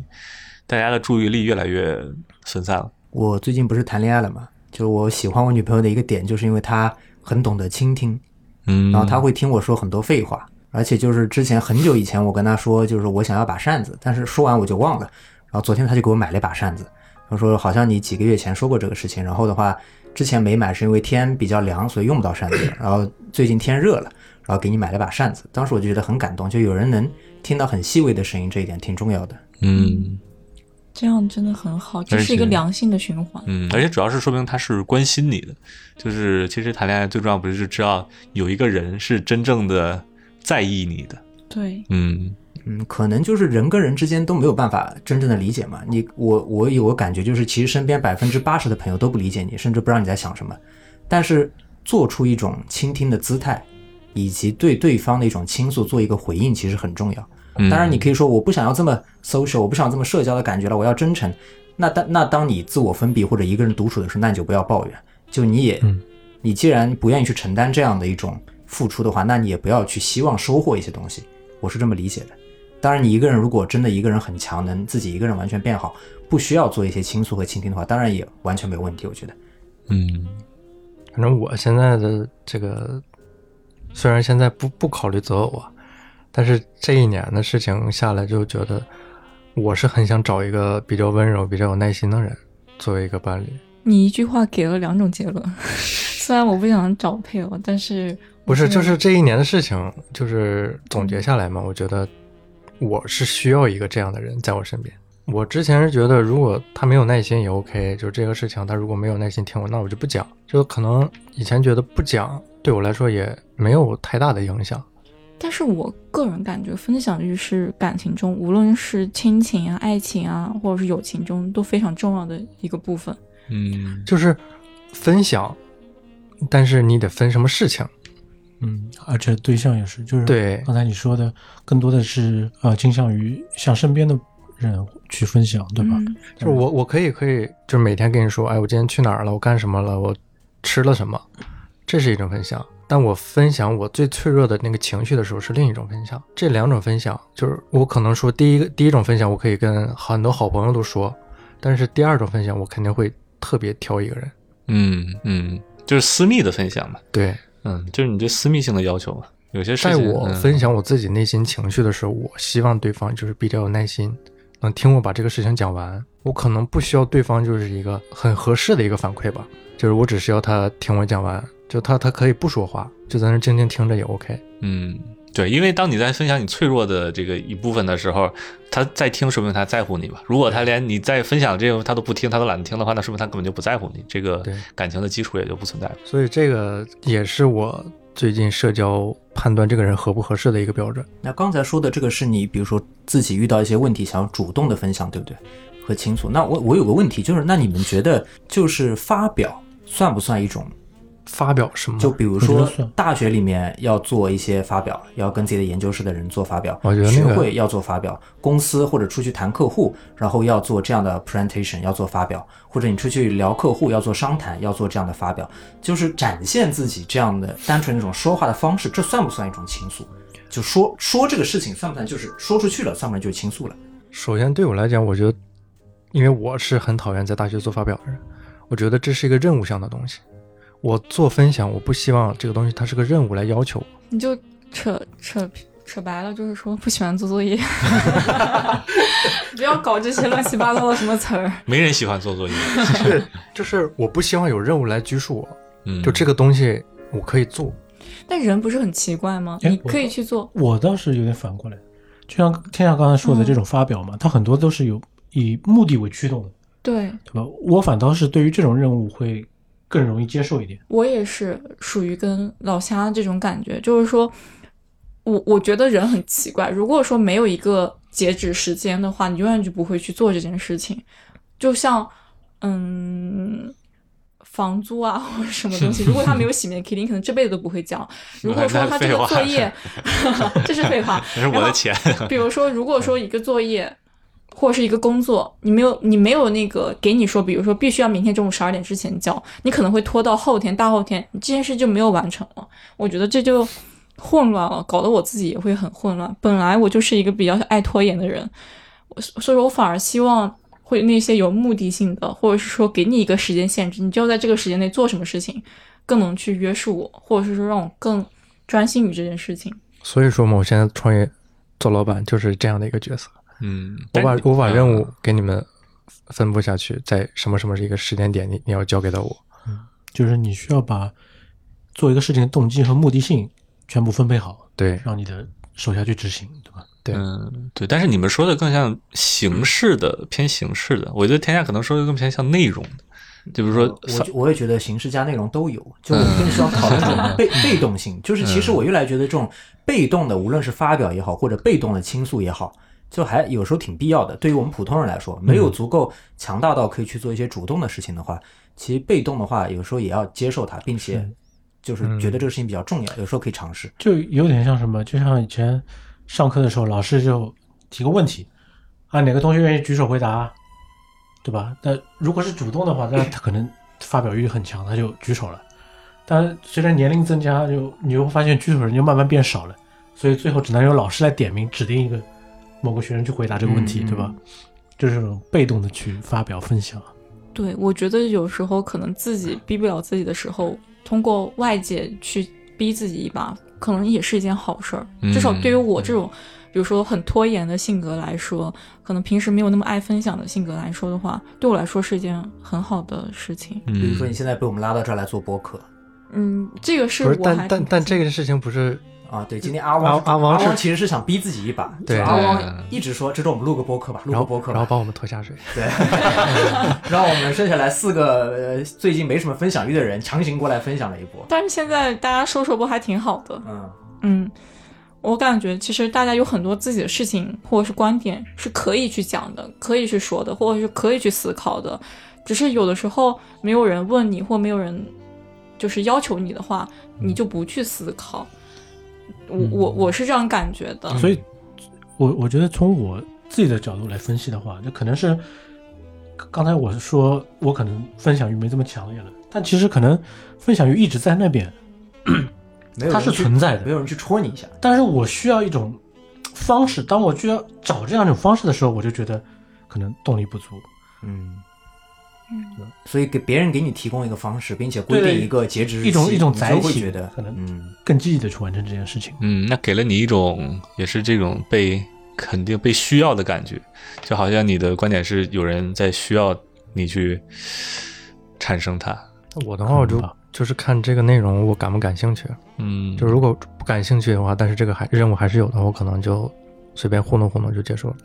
大家的注意力越来越分散了。我最近不是谈恋爱了嘛？就我喜欢我女朋友的一个点，就是因为她很懂得倾听。嗯，然后她会听我说很多废话，而且就是之前很久以前我跟她说，就是我想要把扇子，但是说完我就忘了。然后昨天他就给我买了一把扇子，他说好像你几个月前说过这个事情，然后的话之前没买是因为天比较凉，所以用不到扇子。然后最近天热了，然后给你买了把扇子。当时我就觉得很感动，就有人能听到很细微的声音，这一点挺重要的。嗯，这样真的很好，这是一个良性的循环。嗯，而且主要是说明他是关心你的，就是其实谈恋爱最重要不是知道有一个人是真正的在意你的。对，嗯。嗯，可能就是人跟人之间都没有办法真正的理解嘛。你我我有个感觉，就是其实身边百分之八十的朋友都不理解你，甚至不知道你在想什么。但是做出一种倾听的姿态，以及对对方的一种倾诉做一个回应，其实很重要。当然，你可以说我不想要这么 social，我不想这么社交的感觉了，我要真诚。那当那当你自我封闭或者一个人独处的时候，那你就不要抱怨。就你也，你既然不愿意去承担这样的一种付出的话，那你也不要去希望收获一些东西。我是这么理解的。当然，你一个人如果真的一个人很强，能自己一个人完全变好，不需要做一些倾诉和倾听的话，当然也完全没有问题。我觉得，嗯，反正我现在的这个，虽然现在不不考虑择偶啊，但是这一年的事情下来，就觉得我是很想找一个比较温柔、比较有耐心的人作为一个伴侣。你一句话给了两种结论，<laughs> 虽然我不想找配偶，但是不是就是这一年的事情，就是总结下来嘛，我觉得。我是需要一个这样的人在我身边。我之前是觉得，如果他没有耐心也 OK，就这个事情他如果没有耐心听我，那我就不讲。就可能以前觉得不讲对我来说也没有太大的影响。但是我个人感觉，分享欲是感情中，无论是亲情啊、爱情啊，或者是友情中都非常重要的一个部分。嗯，就是分享，但是你得分什么事情。嗯，而且对象也是，就是对刚才你说的，更多的是呃倾向于向身边的人去分享，对吧？就是我我可以可以，就是每天跟你说，哎，我今天去哪儿了，我干什么了，我吃了什么，这是一种分享。但我分享我最脆弱的那个情绪的时候，是另一种分享。这两种分享，就是我可能说第一个第一种分享，我可以跟很多好朋友都说，但是第二种分享，我肯定会特别挑一个人。嗯嗯，就是私密的分享嘛。对。嗯，就是你对私密性的要求嘛。有些事情在，我嗯分享我自己内心情绪的时候，我希望对方就是比较有耐心，能听我把这个事情讲完。我可能不需要对方就是一个很合适的一个反馈吧，就是我只需要他听我讲完，就他他可以不说话，就在那静静听着也 OK。嗯，对，因为当你在分享你脆弱的这个一部分的时候，他在听，说明他在乎你吧。如果他连你在分享这个他都不听，他都懒得听的话，那说明他根本就不在乎你，这个对感情的基础也就不存在了。所以这个也是我最近社交判断这个人合不合适的一个标准。那刚才说的这个是你，比如说自己遇到一些问题，想要主动的分享，对不对？和倾诉。那我我有个问题，就是那你们觉得，就是发表算不算一种？发表什么？就比如说大学里面要做一些发表，要跟自己的研究室的人做发表，我觉得那个学会要做发表，公司或者出去谈客户，然后要做这样的 presentation，要做发表，或者你出去聊客户要做商谈，要做这样的发表，就是展现自己这样的单纯那种说话的方式，这算不算一种倾诉？就说说这个事情算不算就是说出去了，算不算就是倾诉了？首先对我来讲，我觉得，因为我是很讨厌在大学做发表的人，我觉得这是一个任务项的东西。我做分享，我不希望这个东西它是个任务来要求我。<laughs> 你就扯扯扯白了，就是说不喜欢做作业，<laughs> 不要搞这些乱七八糟的什么词儿。没人喜欢做作业，<laughs> 就是我不希望有任务来拘束我，嗯，就这个东西我可以做。但人不是很奇怪吗？你可以去做，我倒是有点反过来，就像天下刚才说的这种发表嘛，它很多都是有以目的为驱动的，对对吧？我反倒是对于这种任务会更容易接受一点。我也是属于跟老乡这种感觉，就是说，我我觉得人很奇怪。如果说没有一个截止时间的话，你永远就不会去做这件事情。就像，嗯，房租啊 <laughs> 或者什么东西，如果他没有洗面 <laughs> k 你可能这辈子都不会交。如果说他这个作业，<laughs> 这是废话，这是我的钱，比如说，如果说一个作业或者是一个工作，你没有你没有那个给你说，比如说必须要明天中午十二点之前交，你可能会拖到后天、大后天，你这件事就没有完成了。我觉得这就混乱了，搞得我自己也会很混乱。本来我就是一个比较爱拖延的人，我所以说我反而希望会那些有目的性的，或者是说给你一个时间限制，你就要在这个时间内做什么事情，更能去约束我，或者是说让我更专心于这件事情。所以说嘛，我现在创业做老板就是这样的一个角色。嗯，我把我把任务嗯给你们分布下去，在什么什么一个时间点，你你要交给到我。嗯就是你需要把做一个事情的动机和目的性全部分配好，对让你的手下去执行，对吧？对嗯，对，但是你们说的更像形式的，偏形式的。我觉得天下可能说的更偏向内容的，就比如说我我也觉得形式加内容都有，就我们更需要考虑这种被被动性。就是其实我越来越觉得这种被动的，无论是发表也好，或者被动的倾诉也好，就还有时候挺必要的。对于我们普通人来说，没有足够强大到可以去做一些主动的事情的话，其实被动的话，有时候也要接受它，并且就是觉得这个事情比较重要，有时候可以尝试。就有点像什么，就像以前上课的时候，老师就提个问题，啊，哪个同学愿意举手回答，对吧？那如果是主动的话，那他可能发表欲很强，他就举手了。但随着年龄增加，就你会发现举手人就慢慢变少了，所以最后只能由老师来点名指定一个某个学生去回答这个问题，嗯对吧？就是被动的去发表分享。对，我觉得有时候可能自己逼不了自己的时候，通过外界去逼自己一把，可能也是一件好事儿。至少对于我这种，比如说很拖延的性格来说，可能平时没有那么爱分享的性格来说的话，对我来说是一件很好的事情。比如说嗯你现在被我们拉到这儿来做播客嗯，这个是不是，我还但但但这个事情不是啊，对，今天阿汪阿阿汪是汪其实是想逼自己一把，对阿对汪一直说，这周我们录个播客吧，录然后个播客吧，然后把我们拖下水。对，<laughs> 让我们剩下来四个呃最近没什么分享欲的人强行过来分享了一波。但是现在大家说说不还挺好的？嗯，嗯，我感觉其实大家有很多自己的事情或者是观点是可以去讲的，可以去说的，或者是可以去思考的。只是有的时候没有人问你，或没有人就是要求你的话，你就不去思考。我我我是这样感觉的。所以，我我觉得从我自己的角度来分析的话，就可能是刚才我是说我可能分享欲没这么强烈了，但其实可能分享欲一直在那边，<clears throat> 它是存在的没有人去戳你一下。但是我需要一种方式，当我需要找这样一种方式的时候，我就觉得可能动力不足。嗯，所以给别人给你提供一个方式，并且规定一个截止日期，一种一种载体可能嗯，更积极的去完成这件事情。嗯，那给了你一种也是这种被肯定被需要的感觉，就好像你的观点是有人在需要你去产生它。我的话，我就就是看这个内容我感不感兴趣。嗯，就如果不感兴趣的话，但是这个还任务还是有的，我可能就随便糊弄糊弄就结束了。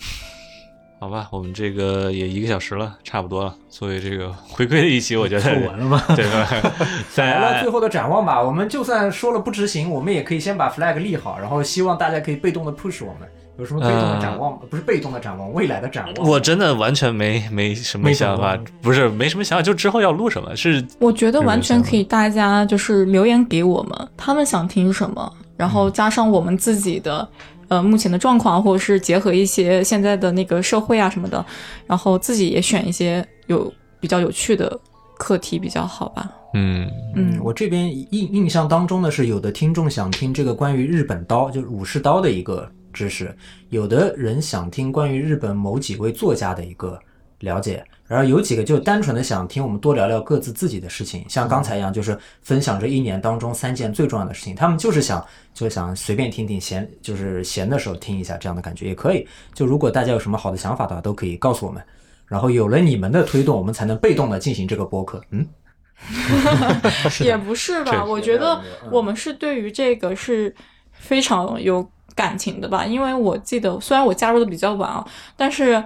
好吧，我们这个也一个小时了，差不多了。所以这个回归的一期，我觉得说完了吗？对吧？<laughs> 在来了最后的展望吧。我们就算说了不执行，我们也可以先把 flag 立好，然后希望大家可以被动的 push 我们。有什么被动的展望？不是被动的展望，未来的展望。我真的完全没没什么想法，不是没什么想法，就之后要录什么是我觉得完全可以，大家就是留言给我们，他们想听什么，然后加上我们自己的。呃，目前的状况，或者是结合一些现在的那个社会啊什么的，然后自己也选一些有比较有趣的课题比较好吧。嗯嗯，我这边印印象当中呢，是有的听众想听这个关于日本刀，就是武士刀的一个知识；有的人想听关于日本某几位作家的一个了解，然后有几个就单纯的想听我们多聊聊各自自己的事情，像刚才一样，就是分享这一年当中三件最重要的事情。他们就是想就想随便听听，闲就是闲的时候听一下这样的感觉也可以。就如果大家有什么好的想法的话，都可以告诉我们。然后有了你们的推动，我们才能被动的进行这个播客。嗯，<laughs> 也不是吧？我觉得嗯我们是对于这个是非常有感情的吧，因为我记得虽然我加入的比较晚啊，但是。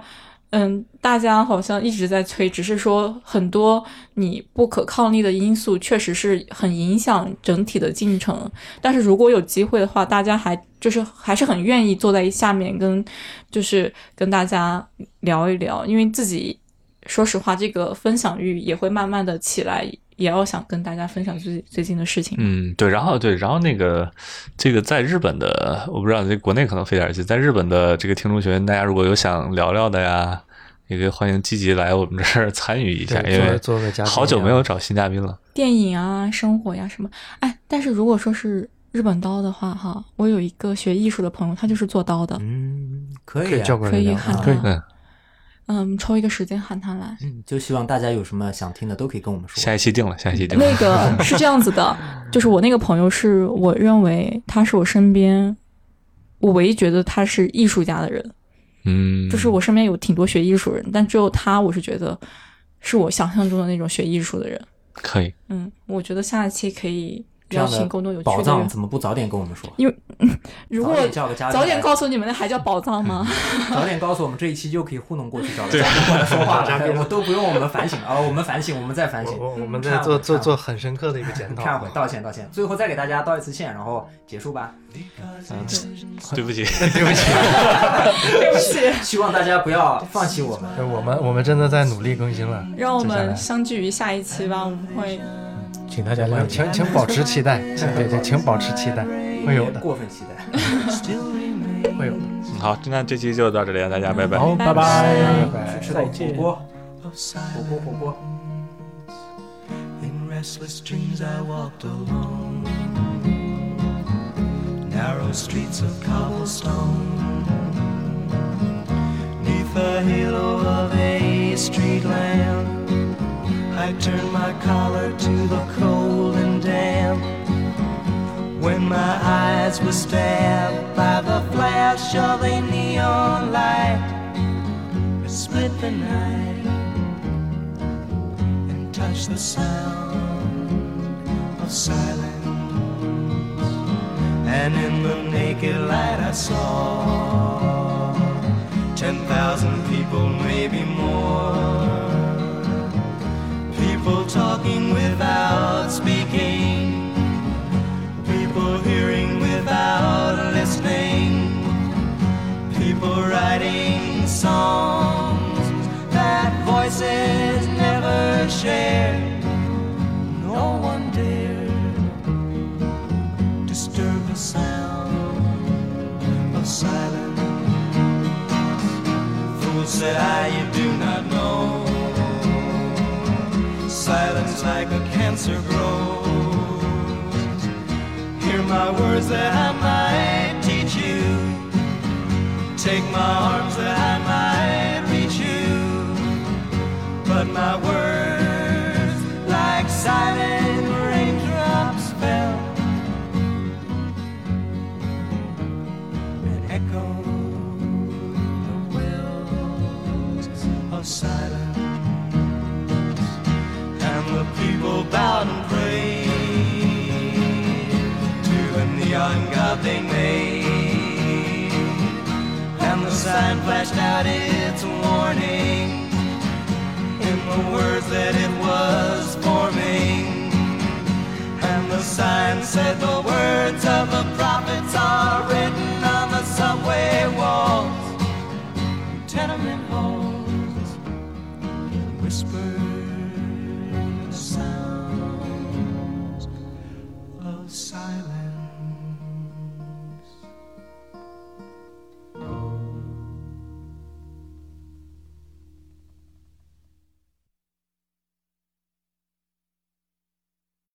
嗯，大家好像一直在催，只是说很多你不可抗力的因素确实是很影响整体的进程。但是如果有机会的话，大家还就是还是很愿意坐在下面跟就是跟大家聊一聊，因为自己说实话，这个分享欲也会慢慢的起来，也要想跟大家分享最最近的事情。嗯，对，然后对，然后那个这个在日本的，我不知道这国内可能费点劲，在日本的这个听众群，大家如果有想聊聊的呀，也可以欢迎积极来我们这儿 <laughs> 参与一下，因为做做个嘉宾好久没有找新嘉宾了。电影啊，生活呀什么，哎，但是如果说是日本刀的话，哈，我有一个学艺术的朋友，他就是做刀的，嗯，可以、啊，可以叫过来可以聊啊喊他，嗯，嗯，抽一个时间喊他来。嗯，就希望大家有什么想听的都可以跟我们说。下一期定了，下一期定了。那个是这样子的，<laughs> 就是我那个朋友是我认为他是我身边我唯一觉得他是艺术家的人，嗯，就是我身边有挺多学艺术人，但只有他，我是觉得是我想象中的那种学艺术的人。可以，嗯，我觉得下一期可以这样的宝。藏怎么不早点跟我们说？因为 <laughs> 如果早点告诉你们，那还叫宝藏吗？早点告诉我们，这一期就可以糊弄过去找个嘉宾过来说话了，<laughs> 我都不用我们反省啊，我们反省，我们再反省。我们忏悔在做做做很深刻的一个检讨。忏悔，道歉，道歉。最后再给大家道一次歉，然后结束吧。嗯，对不起，对不起，<laughs> 对不起，希望大家不要放弃我们。我们我们真的在努力更新了。让我们相聚于下一期吧。我们会请大家谅解。请请保持期待，请对对，请保持期待，会有的，过分期待。会有的。嗯好，那这期就到这里了，大家拜拜。好，拜拜拜。拜吃到火锅，火锅，火锅。In restless dreams, I walked alone. Narrow streets of cobblestone. Neath the halo of a street lamp, I turned my collar to the cold and damp. When my eyes were stabbed by the flash of a neon light, it split the night and touch the sound of silence. And in the naked light, I saw 10,000 people, maybe more. People talking without speaking, people hearing without listening, people writing songs that voices never share. No one dared disturb the sound of silence. Fool said I, like a cancer grows. Hear my words that I might teach you. Take my arms that I might reach you. But my words sign flashed out its warning in the words that it was forming. And the sign said the words of the prophets are written on the subway wall.